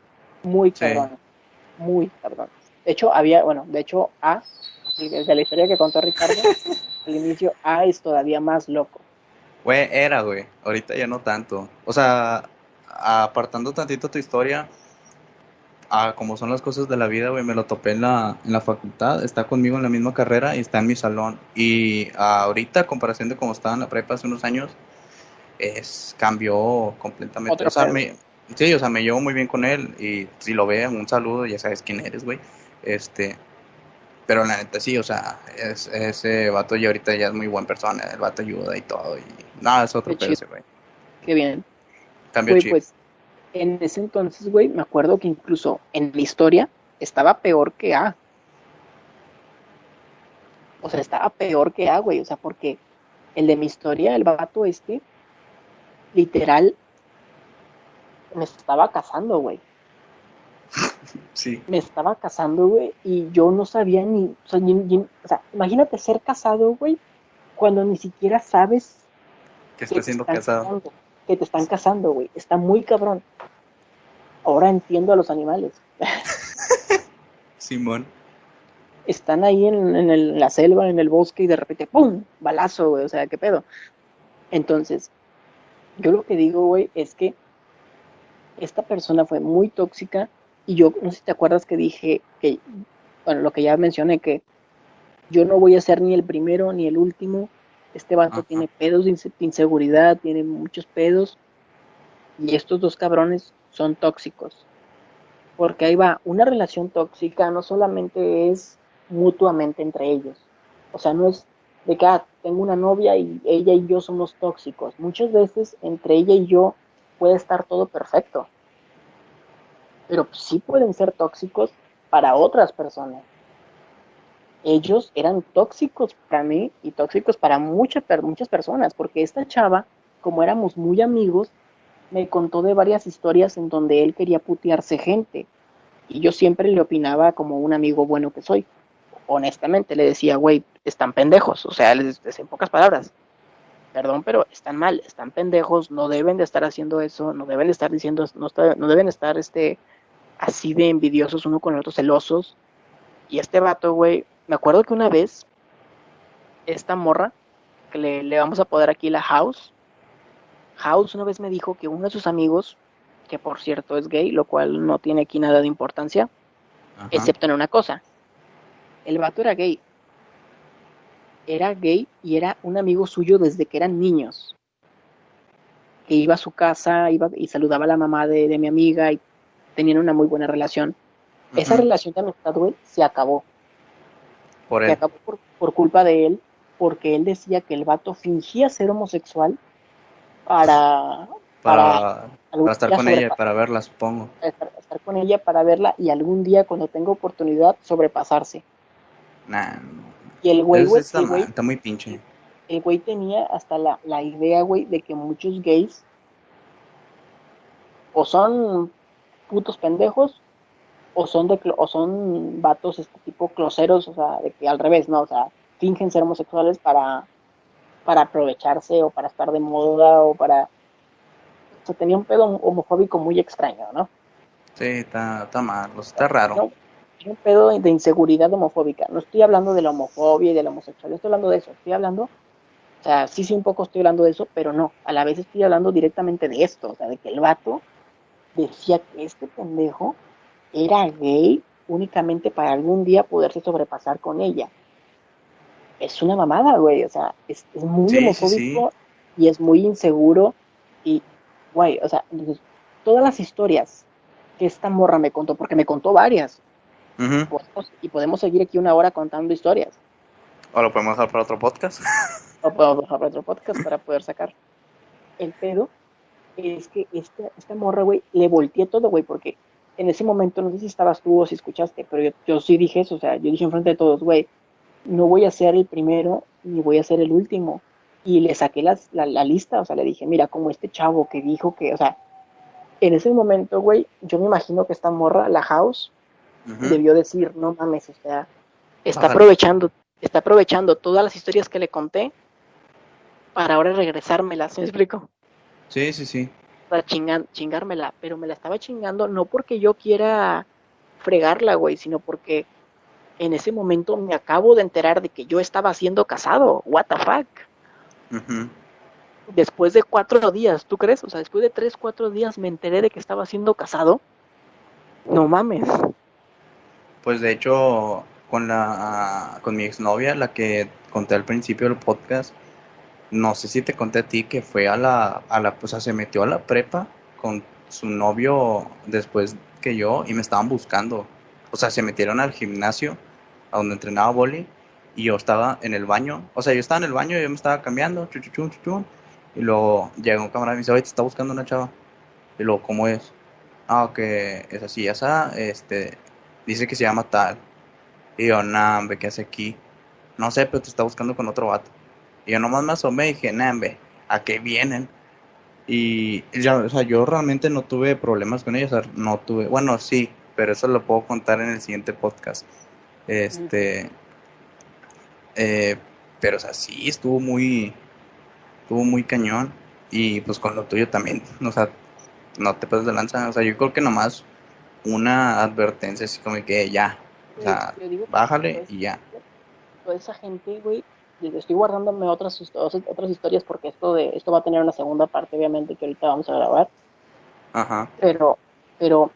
Muy cabrón. Sí. Muy cabrón. De hecho, había, bueno, de hecho, A, desde la historia que contó Ricardo, [LAUGHS] al inicio, A es todavía más loco. Güey, era, güey. Ahorita ya no tanto. O sea, apartando tantito tu historia, a como son las cosas de la vida, güey, me lo topé en la, en la facultad, está conmigo en la misma carrera y está en mi salón. Y ahorita, a comparación de cómo estaba en la prepa hace unos años, es cambió completamente. O sea, me, sí, o sea, me llevo muy bien con él y si lo ve, un saludo, ya sabes quién eres, güey. Este, pero la neta sí, o sea, es, ese vato ya ahorita ya es muy buena persona, el vato ayuda y todo y nada, es otro pedo ese, güey. Qué bien. Cambio Güey, pues en ese entonces, güey, me acuerdo que incluso en la historia estaba peor que A. O sea, estaba peor que A, güey. O sea, porque el de mi historia, el vato este, literal, me estaba casando, güey. Sí. Me estaba casando, güey, y yo no sabía ni, o sea, ni- ni- o sea, imagínate ser casado, güey, cuando ni siquiera sabes Que siendo casado. casando, que te están casando, güey. Está muy cabrón. Ahora entiendo a los animales. [LAUGHS] Simón. Están ahí en, en el- la selva, en el bosque, y de repente, ¡pum! Balazo, güey. O sea, ¿qué pedo? Entonces, yo lo que digo, güey, es que esta persona fue muy tóxica. Y yo, no sé si te acuerdas que dije que, bueno, lo que ya mencioné, que yo no voy a ser ni el primero ni el último. Este vato Ajá. tiene pedos de inse- de inseguridad, tiene muchos pedos. Y estos dos cabrones son tóxicos. Porque ahí va, una relación tóxica no solamente es mutuamente entre ellos. O sea, no es de que ah, tengo una novia y ella y yo somos tóxicos. Muchas veces entre ella y yo puede estar todo perfecto. Pero sí pueden ser tóxicos para otras personas. Ellos eran tóxicos para mí y tóxicos para muchas, muchas personas, porque esta chava, como éramos muy amigos, me contó de varias historias en donde él quería putearse gente. Y yo siempre le opinaba como un amigo bueno que soy. Honestamente, le decía, güey, están pendejos. O sea, les, en pocas palabras, perdón, pero están mal, están pendejos, no deben de estar haciendo eso, no deben de estar diciendo, no, no deben estar este, así de envidiosos uno con el otro, celosos. Y este vato, güey, me acuerdo que una vez, esta morra, que le, le vamos a poder aquí la House, House una vez me dijo que uno de sus amigos, que por cierto es gay, lo cual no tiene aquí nada de importancia, excepto en una cosa. El vato era gay. Era gay y era un amigo suyo desde que eran niños. Que iba a su casa iba y saludaba a la mamá de, mi amiga y tenían una muy buena relación. Esa relación de amistad, güey, se acabó. Por Se acabó por, por culpa de él, porque él decía que el vato fingía ser homosexual para... Para, estar con ella, para verla, supongo. Estar, con ella para verla y algún día cuando tenga oportunidad sobrepasarse. Nah, y el güey, güey, está, muy pinche. El güey tenía hasta la, la idea, güey, de que muchos gays o son putos pendejos o son de o son vatos este tipo closeros, o sea, de que al revés, no, o sea, fingen ser homosexuales para para aprovecharse o para estar de moda o para... O sea, tenía un pedo homofóbico muy extraño, ¿no? Sí, está, está mal, está raro. Un pedo de inseguridad homofóbica. No estoy hablando de la homofobia y de la homosexualidad, estoy hablando de eso. Estoy hablando, o sea, sí, sí, un poco estoy hablando de eso, pero no. A la vez estoy hablando directamente de esto, o sea, de que el vato decía que este pendejo era gay únicamente para algún día poderse sobrepasar con ella es una mamada, güey. O sea, es, muy homofóbico y es muy inseguro. Y, güey, o sea, todas las historias que esta morra me contó, porque me contó varias, y podemos seguir aquí una hora contando historias. O lo podemos dejar para otro podcast. [LAUGHS] o podemos dejar para otro podcast para poder sacar. El pedo es que esta, esta morra, güey, le volteé todo, güey, porque en ese momento, no sé si estabas tú o si escuchaste, pero yo, yo sí dije eso, o sea, yo dije enfrente de todos, güey, no voy a ser el primero ni voy a ser el último. Y le saqué la, la, lista, o sea, le dije, mira, como este chavo que dijo que, o sea, en ese momento, güey, yo me imagino que esta morra, la house, debió decir, no mames, o sea, está aprovechando, está aprovechando todas las historias que le conté para ahora regresármelas, ¿me explico? Sí, sí, sí. Para chingar, chingármela, pero me la estaba chingando no porque yo quiera fregarla, güey, sino porque en ese momento me acabo de enterar de que yo estaba siendo casado. What the fuck? Después de cuatro días, ¿tú crees? O sea, después de tres, cuatro días me enteré de que estaba siendo casado. No mames. Pues de hecho, con la con mi exnovia, la que conté al principio del podcast, no sé si te conté a ti que fue a la, a la, pues se metió a la prepa con su novio después que yo y me estaban buscando. O sea, se metieron al gimnasio a donde entrenaba boli y yo estaba en el baño, o sea, yo estaba en el baño y yo me estaba cambiando, y luego llega un camarada y me dice, oye, te está buscando una chava. Y luego, ¿cómo es? Ah, que es así, esa, este, dice que se llama tal. Y yo, nah, ¿qué hace aquí? No sé, pero te está buscando con otro vato. Y yo nomás me asomé y dije, nah, ¿a qué vienen? Y ya, o sea, yo realmente no tuve problemas con ellos, no tuve, bueno, sí, pero eso lo puedo contar en el siguiente podcast. Este. Eh, pero, o sea, sí, estuvo muy. Estuvo muy cañón. Y pues con lo tuyo también. O sea, no te puedes de lanza. O sea, yo creo que nomás una advertencia así como que ya. O sea, bájale y ya. Toda esa gente, güey. Estoy guardándome otras, otras historias porque esto de esto va a tener una segunda parte, obviamente, que ahorita vamos a grabar. Ajá. Pero, pero,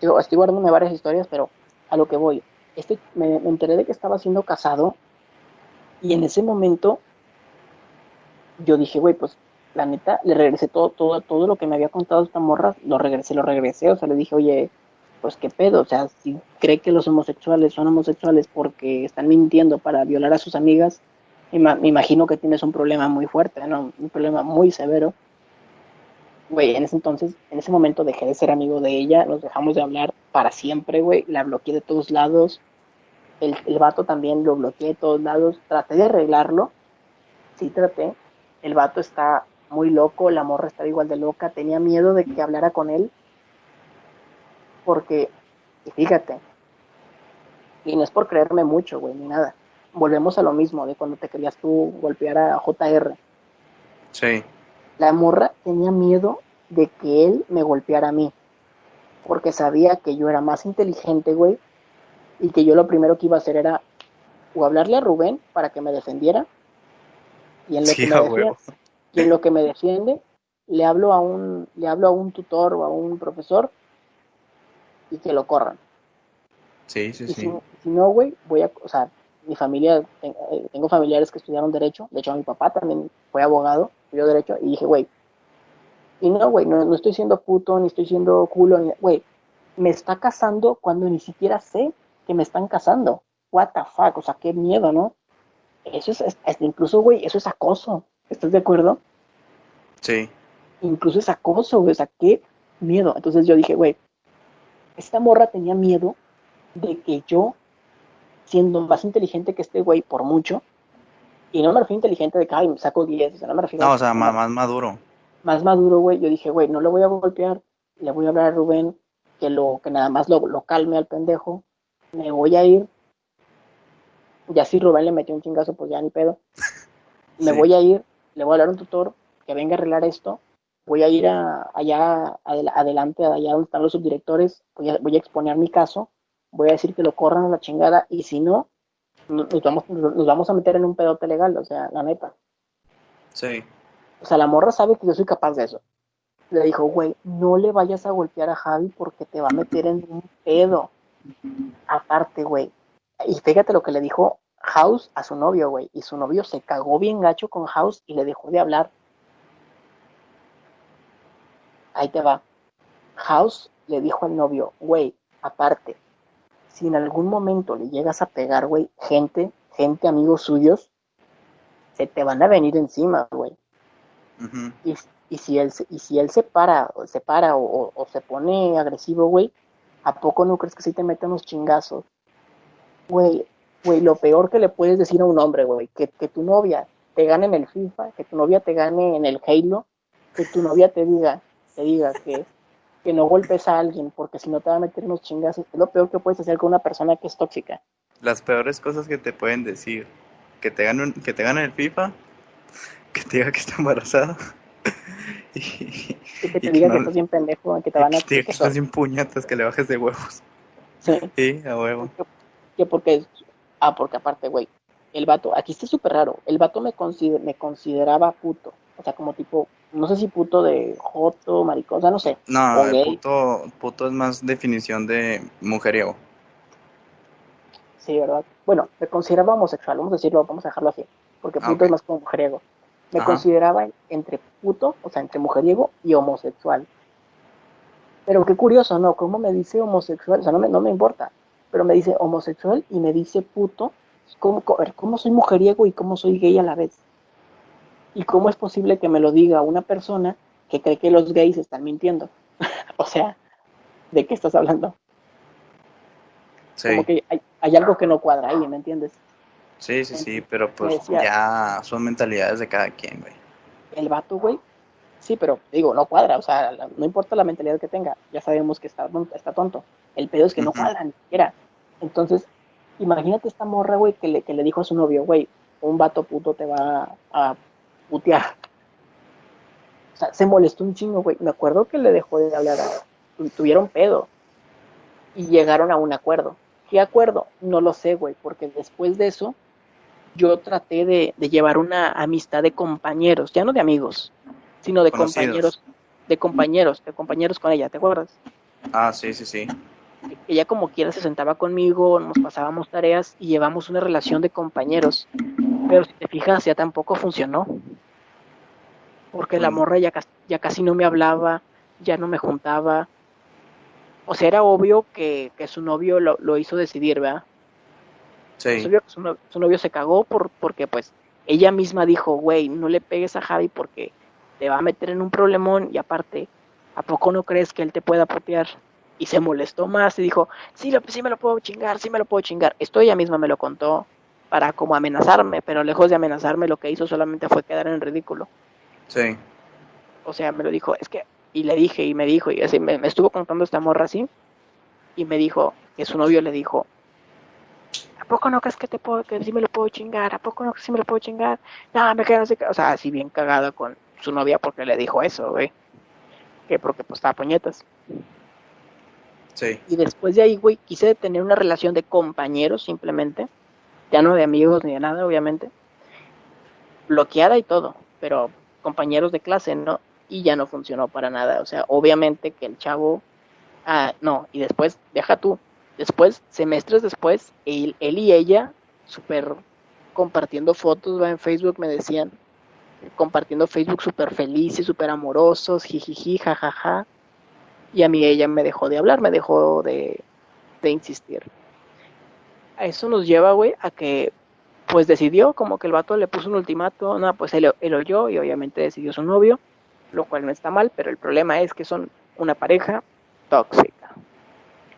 estoy guardándome varias historias, pero a lo que voy este, me, enteré de que estaba siendo casado y en ese momento yo dije, güey, pues la neta, le regresé todo, todo, todo lo que me había contado esta morra, lo regresé, lo regresé, o sea, le dije, oye, pues qué pedo, o sea, si cree que los homosexuales son homosexuales porque están mintiendo para violar a sus amigas, me imagino que tienes un problema muy fuerte, ¿no? Un problema muy severo. Güey, en ese entonces, en ese momento dejé de ser amigo de ella, nos dejamos de hablar para siempre, güey, la bloqueé de todos lados, el, el vato también lo bloqueé de todos lados, traté de arreglarlo, sí traté, el vato está muy loco, la morra estaba igual de loca, tenía miedo de que hablara con él, porque, fíjate, y no es por creerme mucho, güey, ni nada, volvemos a lo mismo de cuando te querías tú golpear a JR. Sí. La morra tenía miedo de que él me golpeara a mí, porque sabía que yo era más inteligente, güey, y que yo lo primero que iba a hacer era o hablarle a Rubén para que me defendiera, y en lo, que, me defiende, y en lo que me defiende, le hablo a un, le hablo a un tutor o a un profesor y que lo corran. Sí, sí, sí. Si, si, no, güey, voy a, o sea, mi familia, eh, tengo familiares que estudiaron Derecho, de hecho mi papá también fue abogado, estudió Derecho, y dije, güey, y no, güey, no, no, estoy siendo puto, ni estoy siendo culo, ni, güey, me está casando cuando ni siquiera sé que me están casando. What the fuck, o sea, qué miedo, ¿no? Eso es, es incluso, güey, eso es acoso. ¿Estás de acuerdo? Sí. Incluso es acoso, güey, o sea, qué miedo. Entonces yo dije, güey, esta morra tenía miedo de que yo, siendo más inteligente que este güey por mucho, y no me refiero inteligente de que, ay, me saco 10, o sea, no me refiero No, o sea, más, más maduro más maduro, güey, yo dije, güey, no le voy a golpear, le voy a hablar a Rubén que lo que nada más lo, lo calme al pendejo, me voy a ir. Ya si Rubén le metió un chingazo, pues ya ni pedo. [LAUGHS] Me sí. voy a ir, le voy a hablar a un tutor que venga a arreglar esto. Voy a ir a, allá adel adelante, allá donde están los subdirectores. Voy a, voy a exponer mi caso. Voy a decir que lo corran a la chingada. Y si no, nos vamos, nos vamos a meter en un pedote legal, o sea, la neta. Sí. O sea, la morra sabe que yo soy capaz de eso. Le dijo, güey, no le vayas a golpear a Javi porque te va a meter en un pedo. Aparte, güey. Y fíjate lo que le dijo House a su novio, güey. Y su novio se cagó bien gacho con House y le dejó de hablar. Ahí te va. House le dijo al novio, güey, aparte, si en algún momento le llegas a pegar, güey, gente, gente, amigos suyos, se te van a venir encima, güey. Uh -huh. y, y, si él, y si él se para, se para o, o se pone agresivo, güey, ¿a poco no crees que sí te mete unos chingazos? Güey, güey, lo peor que le puedes decir a un hombre, güey, que, que tu novia te gane en el FIFA, que tu novia te gane en el Halo, que tu novia te diga, te diga que, que no golpes a alguien porque si no te va a meter unos chingazos, es lo peor que puedes hacer con una persona que es tóxica. Las peores cosas que te pueden decir, que te gane, que te gane el FIFA, [LAUGHS] que te diga que está embarazada. y, [LAUGHS] y que te y diga que, no, estás bien pendejo, que te van a... Que te diga que estás bien puñatas, que le bajes de huevos. Sí. Sí, a huevo. Que, que porque... Ah, porque aparte, güey, el vato, aquí está súper raro, el vato me, consider, me consideraba puto, o sea, como tipo, no sé si puto de joto, maricón, o sea, no sé. No, el puto, puto es más definición de mujeriego. Sí, ¿verdad? Bueno, me consideraba homosexual, vamos a decirlo, vamos a dejarlo así, porque puto okay. es más como mujeriego. Me Ajá. consideraba entre puto, o sea, entre mujeriego y homosexual. Pero qué curioso, ¿no? ¿Cómo me dice homosexual? O sea, no me, no me importa, pero me dice homosexual y me dice puto. ¿Cómo, ¿Cómo soy mujeriego y cómo soy gay a la vez? ¿Y cómo es posible que me lo diga una persona que cree que los gays están mintiendo? [LAUGHS] o sea, ¿de qué estás hablando? Sí. Como que hay, hay, algo que no cuadra ahí, ¿me entiendes? Sí, sí, sí, pero pues decía, ya son mentalidades de cada quien, güey. El vato, güey, sí, pero digo, no cuadra, o sea, no importa la mentalidad que tenga, ya sabemos que está, está tonto. El pedo es que no cuadra ni siquiera. Entonces, imagínate esta morra, güey, que le, que le dijo a su novio, güey, un vato puto te va a putear. O sea, se molestó un chingo, güey. Me acuerdo que le dejó de hablar, a, tuvieron pedo y llegaron a un acuerdo. ¿Qué acuerdo? No lo sé, güey, porque después de eso yo traté de, de, llevar una amistad de compañeros, ya no de amigos, sino de Conocidos. compañeros, de compañeros, de compañeros con ella, ¿te acuerdas? Ah, sí, sí, sí ella como quiera se sentaba conmigo, nos pasábamos tareas y llevamos una relación de compañeros. Pero si te fijas, ya tampoco funcionó. Porque la morra ya, ya casi no me hablaba, ya no me juntaba. O sea, era obvio que, que su novio lo, lo, hizo decidir, ¿verdad? Sí. Su, su, su novio se cagó por, porque pues ella misma dijo, güey, no le pegues a Javi porque te va a meter en un problemón y aparte, ¿a poco no crees que él te pueda putear? y se molestó más y dijo, sí, lo, sí me lo puedo chingar, sí me lo puedo chingar. Esto ella misma me lo contó para como amenazarme, pero lejos de amenazarme lo que hizo solamente fue quedar en ridículo. Sí. O sea, me lo dijo, es que, y le dije, y me dijo, y así me, estuvo contando esta morra así, y me dijo que su novio le dijo, ¿a poco no crees que te puedo, que sí me lo puedo chingar? ¿A poco no crees que sí me lo puedo chingar? No, me quedo así, o sea, así bien cagado con su novia porque le dijo eso, güey. Que porque pues estaba puñetas. Sí. Y después de ahí, güey, quise tener una relación de compañeros simplemente. Ya no de amigos ni de nada, obviamente. Bloqueada y todo, pero compañeros de clase, ¿no? Y ya no funcionó para nada. O sea, obviamente que el chavo. Ah, no, y después, deja tú. Después, semestres después, él, él y ella, súper compartiendo fotos, va en Facebook, me decían, compartiendo Facebook súper felices, súper amorosos, jijiji, jajaja. Y a mí ella me dejó de hablar, me dejó de, de insistir. A eso nos lleva, güey, a que pues decidió, como que el vato le puso un ultimato, no, pues él, él oyó y obviamente decidió su novio, lo cual no está mal, pero el problema es que son una pareja tóxica.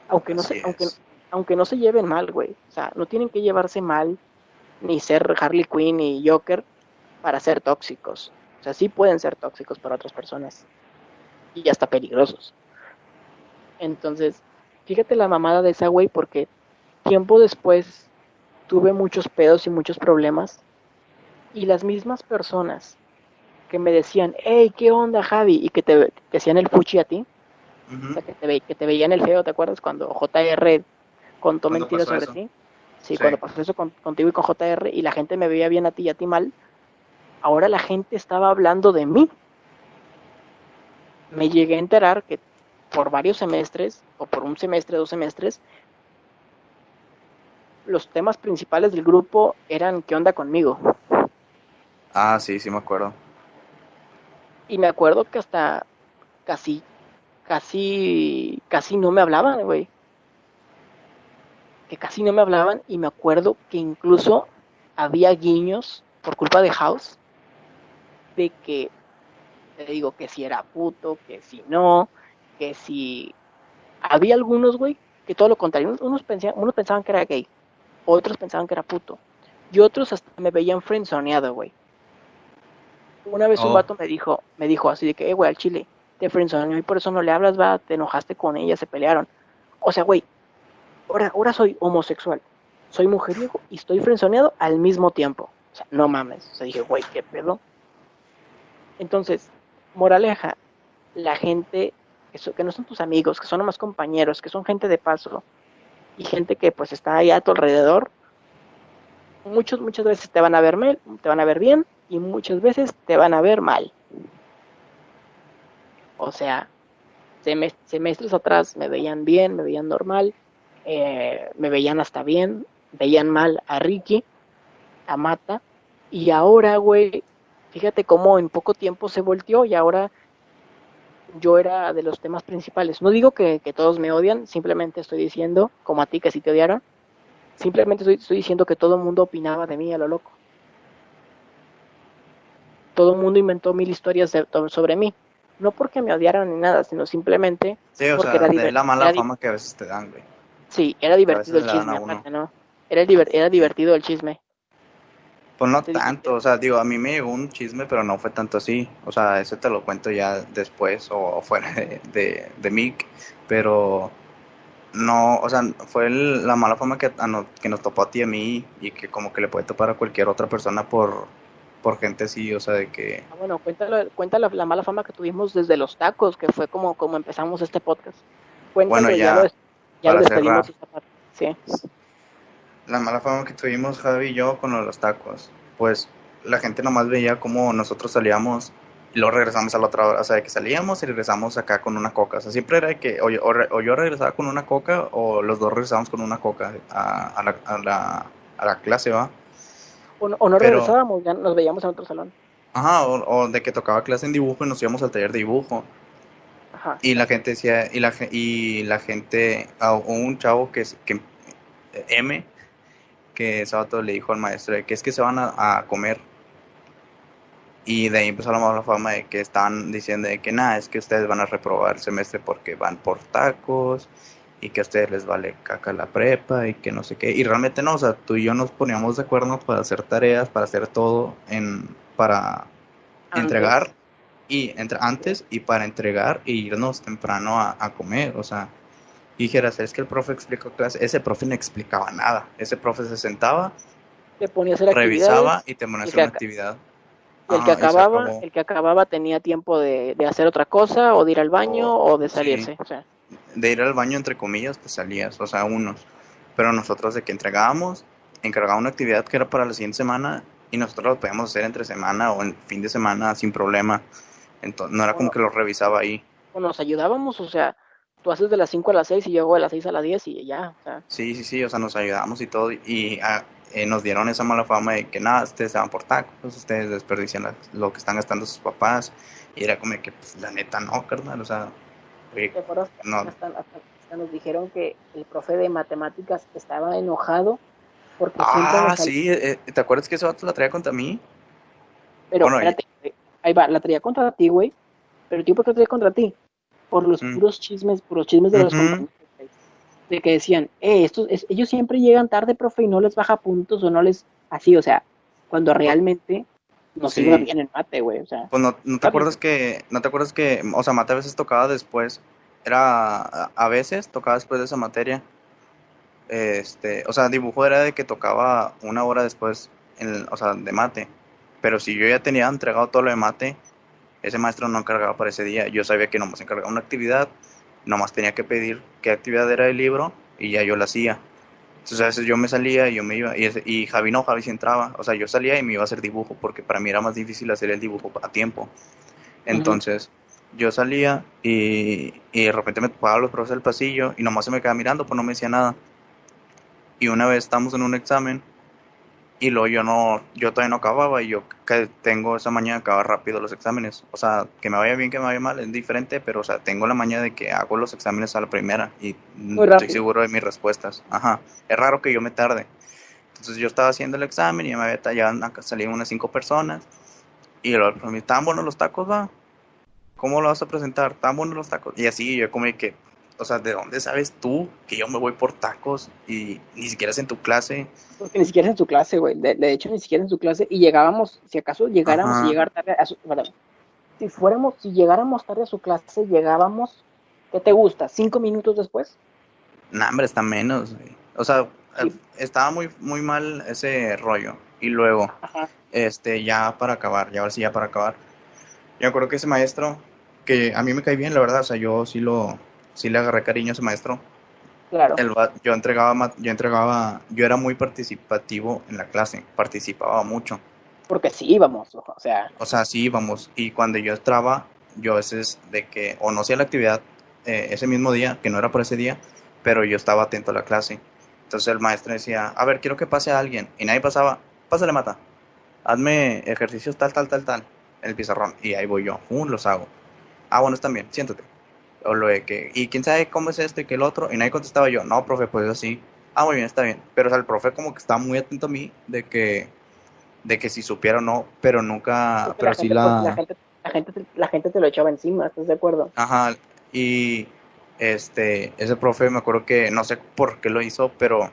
Aunque no, se, aunque, aunque no se lleven mal, güey. O sea, no tienen que llevarse mal, ni ser Harley Quinn y Joker para ser tóxicos. O sea, sí pueden ser tóxicos para otras personas. Y hasta peligrosos. Entonces, fíjate la mamada de esa güey porque tiempo después tuve muchos pedos y muchos problemas. Y las mismas personas que me decían, hey, ¿qué onda, Javi? Y que te, hacían el fuchi a ti. o sea, que te, que te veían el feo, ¿te acuerdas? Cuando JR contó mentiras sobre ti. Sí, cuando pasó eso contigo y con JR y la gente me veía bien a ti y a ti mal. Ahora la gente estaba hablando de mí. Me llegué a enterar que por varios semestres, o por un semestre, dos semestres, los temas principales del grupo eran ¿qué onda conmigo? Ah, sí, sí me acuerdo. Y me acuerdo que hasta casi, casi, casi no me hablaban, güey. Que casi no me hablaban y me acuerdo que incluso había guiños por culpa de House de que, te digo, que si era puto, que si no, que si... Había algunos, güey, que todo lo contrario. Unos pensaban, unos pensaban que era gay, otros pensaban que era puto. Y otros hasta me veían frenzoneado, güey. Una vez un oh. vato me dijo, me dijo así de que, eh, güey, al chile, te frenzoneó y por eso no le hablas, va, te enojaste con ella, se pelearon. O sea, güey, ahora, ahora soy homosexual, soy mujeriego y estoy frenzoneado al mismo tiempo. O sea, no mames. O sea, dije, güey, qué pedo. Entonces, moraleja, la gente que, que no son tus amigos, que son nomás compañeros, que son gente de paso, y gente que pues está ahí a tu alrededor, muchos, muchas veces te van a ver mal, te van a ver bien y muchas veces te van a ver mal. O sea, semestres atrás me veían bien, me veían normal, eh, me veían hasta bien, veían mal a Ricky, a Mata, y ahora, güey, fíjate cómo en poco tiempo se volteó y ahora yo era de los temas principales. No digo que, todos me odian, simplemente estoy diciendo, como a ti que si te odiaron, simplemente estoy, diciendo que todo el mundo opinaba de mí a lo loco. Todo el mundo inventó mil historias sobre mí. No porque me odiaran ni nada, sino simplemente porque era de la mala fama que a veces te dan, güey. Sí, era divertido el chisme, aparte, ¿no? Era, era divertido el chisme. Pues no tanto, o sea, digo, a mí me llegó un chisme, pero no fue tanto así. O sea, eso te lo cuento ya después o fuera de, de, de Mick, pero no, o sea, fue la mala fama que, que nos topó a ti y a mí y que como que le puede topar a cualquier otra persona por, por gente así, o sea, de que... Ah, bueno, cuéntalo, cuenta la, mala fama que tuvimos desde los tacos, que fue como, como empezamos este podcast. Cuéntalo, bueno, ya, ya lo, despedimos esta parte. Sí la mala fama que tuvimos Javi y yo con los tacos, pues la gente nomás veía como nosotros salíamos y luego regresamos a la otra hora, o sea, de que salíamos y regresamos acá con una coca, o sea, siempre era que o yo, regresaba con una coca o los dos regresábamos con una coca a, la, a, la, a la, clase, ¿va? O no, regresábamos, ya nos veíamos en otro salón. Ajá, o, de que tocaba clase en dibujo y nos íbamos al taller de dibujo. Ajá. Y la gente decía, y la, y la gente, o un chavo que, que M, que Sabato le dijo al maestro de que es que se van a, comer. Y de ahí empezó la mala fama de que estaban diciendo de que nada, es que ustedes van a reprobar el semestre porque van por tacos y que a ustedes les vale caca la prepa y que no sé qué. Y realmente no, o sea, tú y yo nos poníamos de acuerdo para hacer tareas, para hacer todo, en para entregar y entre, antes y para entregar e irnos temprano a, a comer, o sea, y dijeras, es que el profe explicó clase, ese profe no explicaba nada, ese profe se sentaba, Te ponía a hacer revisaba y te ponía a hacer una actividad. y el que se acababa, el que acababa tenía tiempo de, de hacer otra cosa, o de ir al baño, O- o de sí. salirse. O sea, de ir al baño, entre comillas, pues salías, o sea, unos. Pero nosotros de que entregábamos, encargaba una actividad que era para la siguiente semana y nosotros lo podíamos hacer entre semana o en fin de semana sin problema. Entonces, no era como que lo revisaba ahí. o nos ayudábamos, o sea, tú haces de las 5 a las 6 y yo hago de las 6 a las 10 y ya, o sea, Sí, sí, sí, o sea, nos ayudamos y todo. Y ah, eh, nos dieron esa mala fama de que nada, ustedes se van por tacos, ustedes desperdician la- lo que están gastando sus papás. Y era como que, pues, la neta, no, carnal, o sea, oye, ¿te acuerdas? No. Hasta, hasta- hasta nos dijeron que el profe de matemáticas estaba enojado porque siempre ah, sí, eh, ¿te acuerdas que ese vato la traía contra mí? Pero Bueno, espérate, ahí va, la traía contra ti, güey. Pero tío, ¿por qué la traía contra ti? Por los Mm. puros chismes, por los chismes de los compañeros. De que decían, eh, estos, es- ellos siempre llegan tarde, profe, y no les baja puntos o no les. Así, o sea, cuando realmente nos Sí. iba bien en mate, güey, o sea. Pues no, no te acuerdas que, no te acuerdas que, o sea, mate a veces tocaba después, era, a- a veces tocaba después de esa materia, este, o sea, dibujo era de que tocaba una hora después, en, o sea, de mate, pero si yo ya tenía entregado todo lo de mate, ese maestro no encargaba para ese día, yo sabía que nomás encargaba una actividad, nomás tenía que pedir qué actividad era el libro y ya yo la hacía. Entonces a veces yo me salía y yo me iba, y, y Javi no, Javi sí entraba, o sea, yo salía y me iba a hacer dibujo, porque para mí era más difícil hacer el dibujo a tiempo. Entonces, yo salía y, y de repente me topaba los profes del pasillo y nomás se me quedaba mirando, pues no me decía nada. Y una vez estamos en un examen y luego yo no, yo todavía no acababa y yo que tengo esa mañana de acabar rápido los exámenes. O sea, que me vaya bien, que me vaya mal, es diferente, pero o sea, tengo la mañana de que hago los exámenes a la primera y estoy seguro de mis respuestas. Ajá, es raro que yo me tarde. Entonces yo estaba haciendo el examen y me había tallado, salían unas cinco personas y luego profe me ¿estaban buenos los tacos, va? ¿Cómo lo vas a presentar? ¿Estaban buenos los tacos? Y así yo como que, o sea, ¿de dónde sabes tú que yo me voy por tacos y ni siquiera es en tu clase? Porque ni siquiera en su clase, güey. De, de hecho, ni siquiera en su clase. Y llegábamos, si acaso llegáramos Ajá. a llegar tarde a su. bueno, si fuéramos, si llegáramos tarde a su clase, llegábamos. ¿Qué te gusta? ¿Cinco minutos después? Nah, hombre, está menos, güey. O sea, Sí. eh, estaba muy, muy mal ese rollo. Y luego, Ajá. este, ya para acabar, ya ahora sí, ya para acabar. Yo acuerdo que ese maestro, que a mí me cae bien, la verdad, o sea, yo sí lo, sí le agarré cariño a ese maestro. Claro. El yo entregaba, yo entregaba, yo era muy participativo en la clase, participaba mucho. Porque sí íbamos, o sea, O sea, sí íbamos. Y cuando yo entraba, yo a veces de que, o no hacía la actividad eh, ese mismo día, que no era por ese día, pero yo estaba atento a la clase. Entonces el maestro decía, a ver, quiero que pase a alguien. Y nadie pasaba, pásale mata. Hazme ejercicios tal, tal, tal, tal, en el pizarrón. Y ahí voy yo, uh, los hago. Ah, bueno, están bien, siéntate. O lo de que, y quién sabe cómo es esto y que el otro. Y nadie contestaba yo, no, profe, pues así. Ah, muy bien, está bien. Pero o sea, el profe como que estaba muy atento a mí de que, de que si supiera o no, pero nunca, pero la, sí gente, la... la, gente, la, gente, te- la gente te lo echaba encima, ¿estás de acuerdo? Ajá, y este, ese profe me acuerdo que no sé por qué lo hizo, pero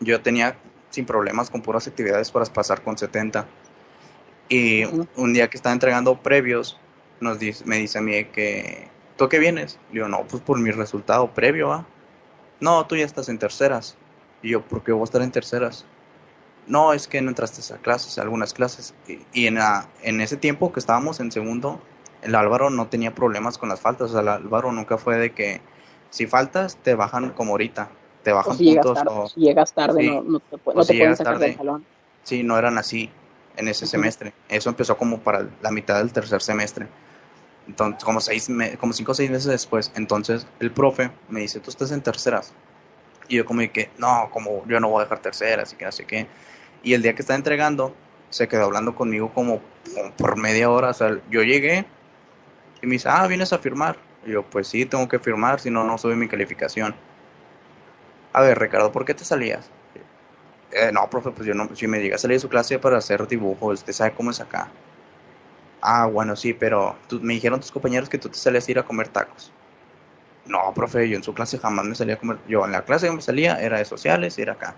yo tenía sin problemas con puras actividades para pasar con 70. Y un día que estaba entregando previos, nos dice, me dice a mí que, ¿tú qué vienes? Le digo, no, pues por mi resultado previo, ¿ah? No, tú ya estás en terceras. Y yo, ¿por qué voy a estar en terceras? No, es que no entraste a clases, a algunas clases. Y, y en, la- en ese tiempo que estábamos en segundo, el Álvaro no tenía problemas con las faltas. O sea, el Álvaro nunca fue de que si faltas, te bajan como ahorita. Te O bajan si llegas puntos. tarde, o, si llegas tarde sí. no, no te, O no si te pueden llegas sacar tarde. del salón. Sí, no eran así en ese Ujú. semestre. Eso empezó como para la mitad del tercer semestre. Entonces, como seis, como cinco o seis meses después. Entonces, el profe me dice, tú estás en terceras. Y yo como que, no, como yo no voy a dejar terceras y que no sé qué. Y el día que estaba entregando, se quedó hablando conmigo como, por media hora. O sea, yo llegué y me dice, ah, vienes a firmar. Y yo, pues sí, tengo que firmar, si no, no sube mi calificación. A ver, Ricardo, ¿por qué te salías? Eh, no, profe, pues yo no, si me llega a salir de su clase para hacer dibujos, usted sabe cómo es acá. Ah, bueno, sí, pero tú- me dijeron tus compañeros que tú te salías a ir a comer tacos. No, profe, yo en su clase jamás me salía a comer. Yo en la clase que me salía era de sociales y era acá.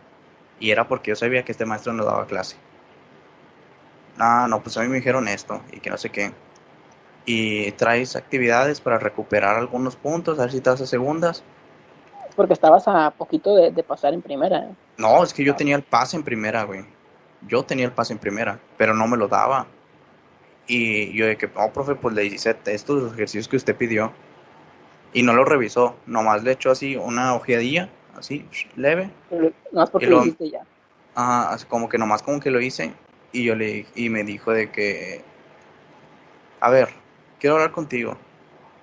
Y era porque yo sabía que este maestro no daba clase. No, no, pues a mí me dijeron esto y que no sé qué. y traes actividades para recuperar algunos puntos, a ver si te hace segundas. Porque estabas a poquito de, de pasar en primera. ¿eh? No, es que yo tenía el pase en primera, güey. Yo tenía el pase en primera, pero no me lo daba. Y yo de que, no, profe, pues le hice estos ejercicios que usted pidió. Y no lo revisó, nomás le echó así una ojeadilla, así, leve. Pero No porque lo lo- hiciste ya. Ajá, así como que nomás como que lo hice. Y yo le y me dijo de que, a ver, quiero hablar contigo.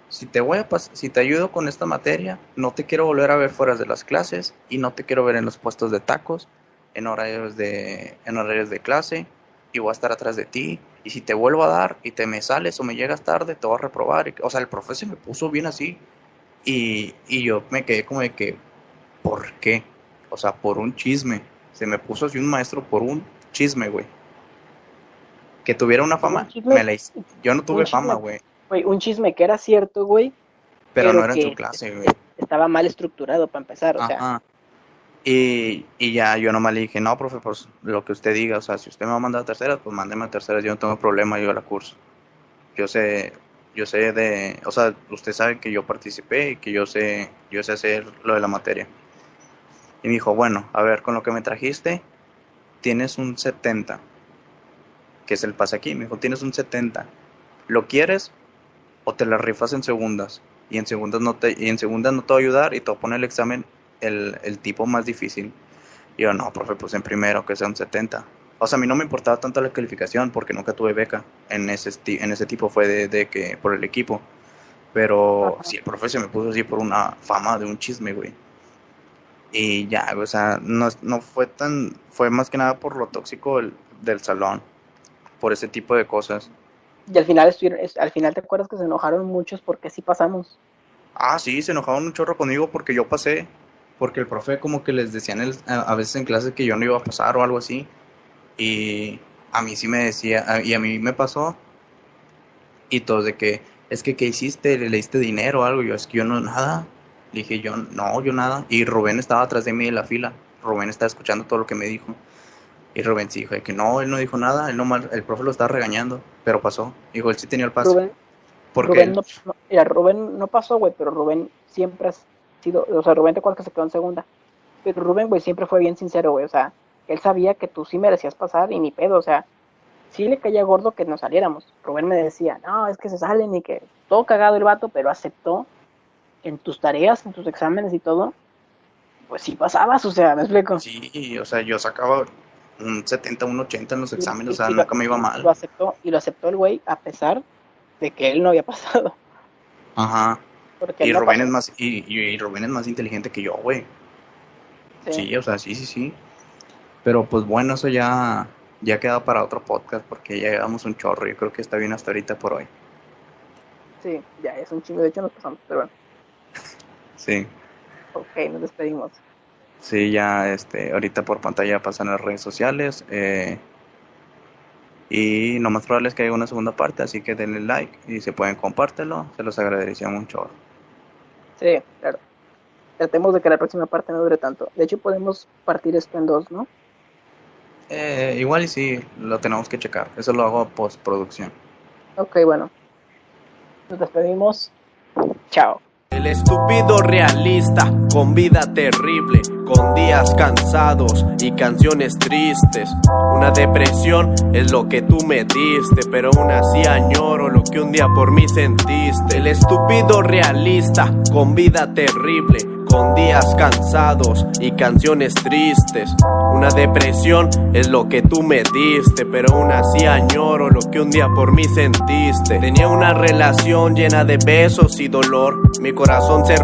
Si te voy a pas- si te ayudo con esta materia, no te quiero volver a ver fuera de las clases y no te quiero ver en los puestos de tacos, en horarios de, en horarios de clase, y voy a estar atrás de ti. Y si te vuelvo a dar y te me sales o me llegas tarde, te voy a reprobar. Y- o sea, el profe se me puso bien así. Y, y yo me quedé como de que, ¿por qué? O sea, por un chisme. Se me puso así un maestro por un chisme, güey. Que tuviera una fama, me la hice. Yo no tuve fama, güey. Güey, un chisme que era cierto, güey, Pero, Pero no era en su clase, güey. estaba mal estructurado para empezar. O sea, Ajá. Y, y ya yo nomás le dije, no, profe, pues lo que usted diga, o sea, si usted me va a mandar a terceras, pues mándeme a terceras, yo no tengo problema, yo la curso. Yo sé, yo sé de, o sea, usted sabe que yo participé y que yo sé, yo sé hacer lo de la materia. Y me dijo, bueno, a ver, con lo que me trajiste, tienes un 70, que es el pase aquí, me dijo, tienes un 70, ¿lo quieres o te la rifas en segundas? Y en segundas no te, y en segundas no te va a ayudar y te voy a poner el examen el, el tipo más difícil. Y yo, no, profe, pues en primero, que sea un 70. O sea, a mí no me importaba tanto la calificación porque nunca tuve beca. En ese, en ese tipo fue de, de que por el equipo. Pero Ajá. sí, el profe se me puso así por una fama de un chisme, güey. Y ya, o sea, no, no fue tan, fue más que nada por lo tóxico del, del salón, por ese tipo de cosas. y al final estuvieron, es- al final te acuerdas que se enojaron muchos porque sí pasamos. Ah, sí, se enojaban un chorro conmigo porque yo pasé. Porque el profe como que les decían el- a, a veces en clase que yo no iba a pasar o algo así. Y a mí sí me decía, a- y a mí me pasó. Y todos de que, es que, ¿qué hiciste? ¿Le leíste dinero o algo? Yo, es que yo no, nada. Le dije, yo, no, yo nada. Y Rubén estaba atrás de mí en la fila. Rubén estaba escuchando todo lo que me dijo. Y Rubén sí dijo que no, él no dijo nada. Él nomás, el profe lo estaba regañando. Pero pasó. Dijo, él sí tenía el paso. Rubén, porque Rubén él- no, no- mira, Rubén no pasó, güey, pero Rubén siempre ha sido, o sea, Rubén te acuerdas que se quedó en segunda. Pero Rubén, güey, siempre fue bien sincero, güey, o sea, él sabía que tú sí merecías pasar y ni pedo, o sea, sí le caía gordo que nos saliéramos. Rubén me decía, no, es que se salen y que todo cagado el vato, pero aceptó que en tus tareas, en tus exámenes y todo, pues sí pasabas, o sea, me explico. Sí, o sea, yo sacaba un 70, un 80 en los exámenes, o sea, nunca me iba mal. Lo aceptó, y lo aceptó el güey a pesar de que él no había [LAUGHS] pasado. Ajá. Porque Y Rubén pasó. es más, y, y- Rubén es más inteligente que yo, güey. Sí, o sea, sí, sí, sí. Pero pues bueno, eso ya, ya queda para otro podcast porque ya llevamos un chorro. Yo creo que está bien hasta ahorita por hoy. Sí, ya es un chingo, de hecho nos pasamos, pero bueno, [LAUGHS] Sí, ok, nos despedimos. sí, ya este, ahorita por pantalla pasan las redes sociales. eh, y lo más probable es que haya una segunda parte, así que denle like y si pueden compártelo, se los agradecería un chorro. Sí, claro. Tratemos de que la próxima parte no dure tanto. De hecho, podemos partir esto en dos, ¿no? Eh, igual y sí, lo tenemos que checar. Eso lo hago postproducción. Ok, bueno. Nos despedimos. Chao. El estúpido realista, con vida terrible, con días cansados y canciones tristes. Una depresión es lo que tú me diste, pero aún así añoro lo que un día por mí sentiste. El estúpido realista, con vida terrible, con días cansados y canciones tristes. Una depresión es lo que tú me diste, pero aún así añoro lo que un día por mí sentiste. Tenía una relación llena de besos y dolor, mi corazón se rompió.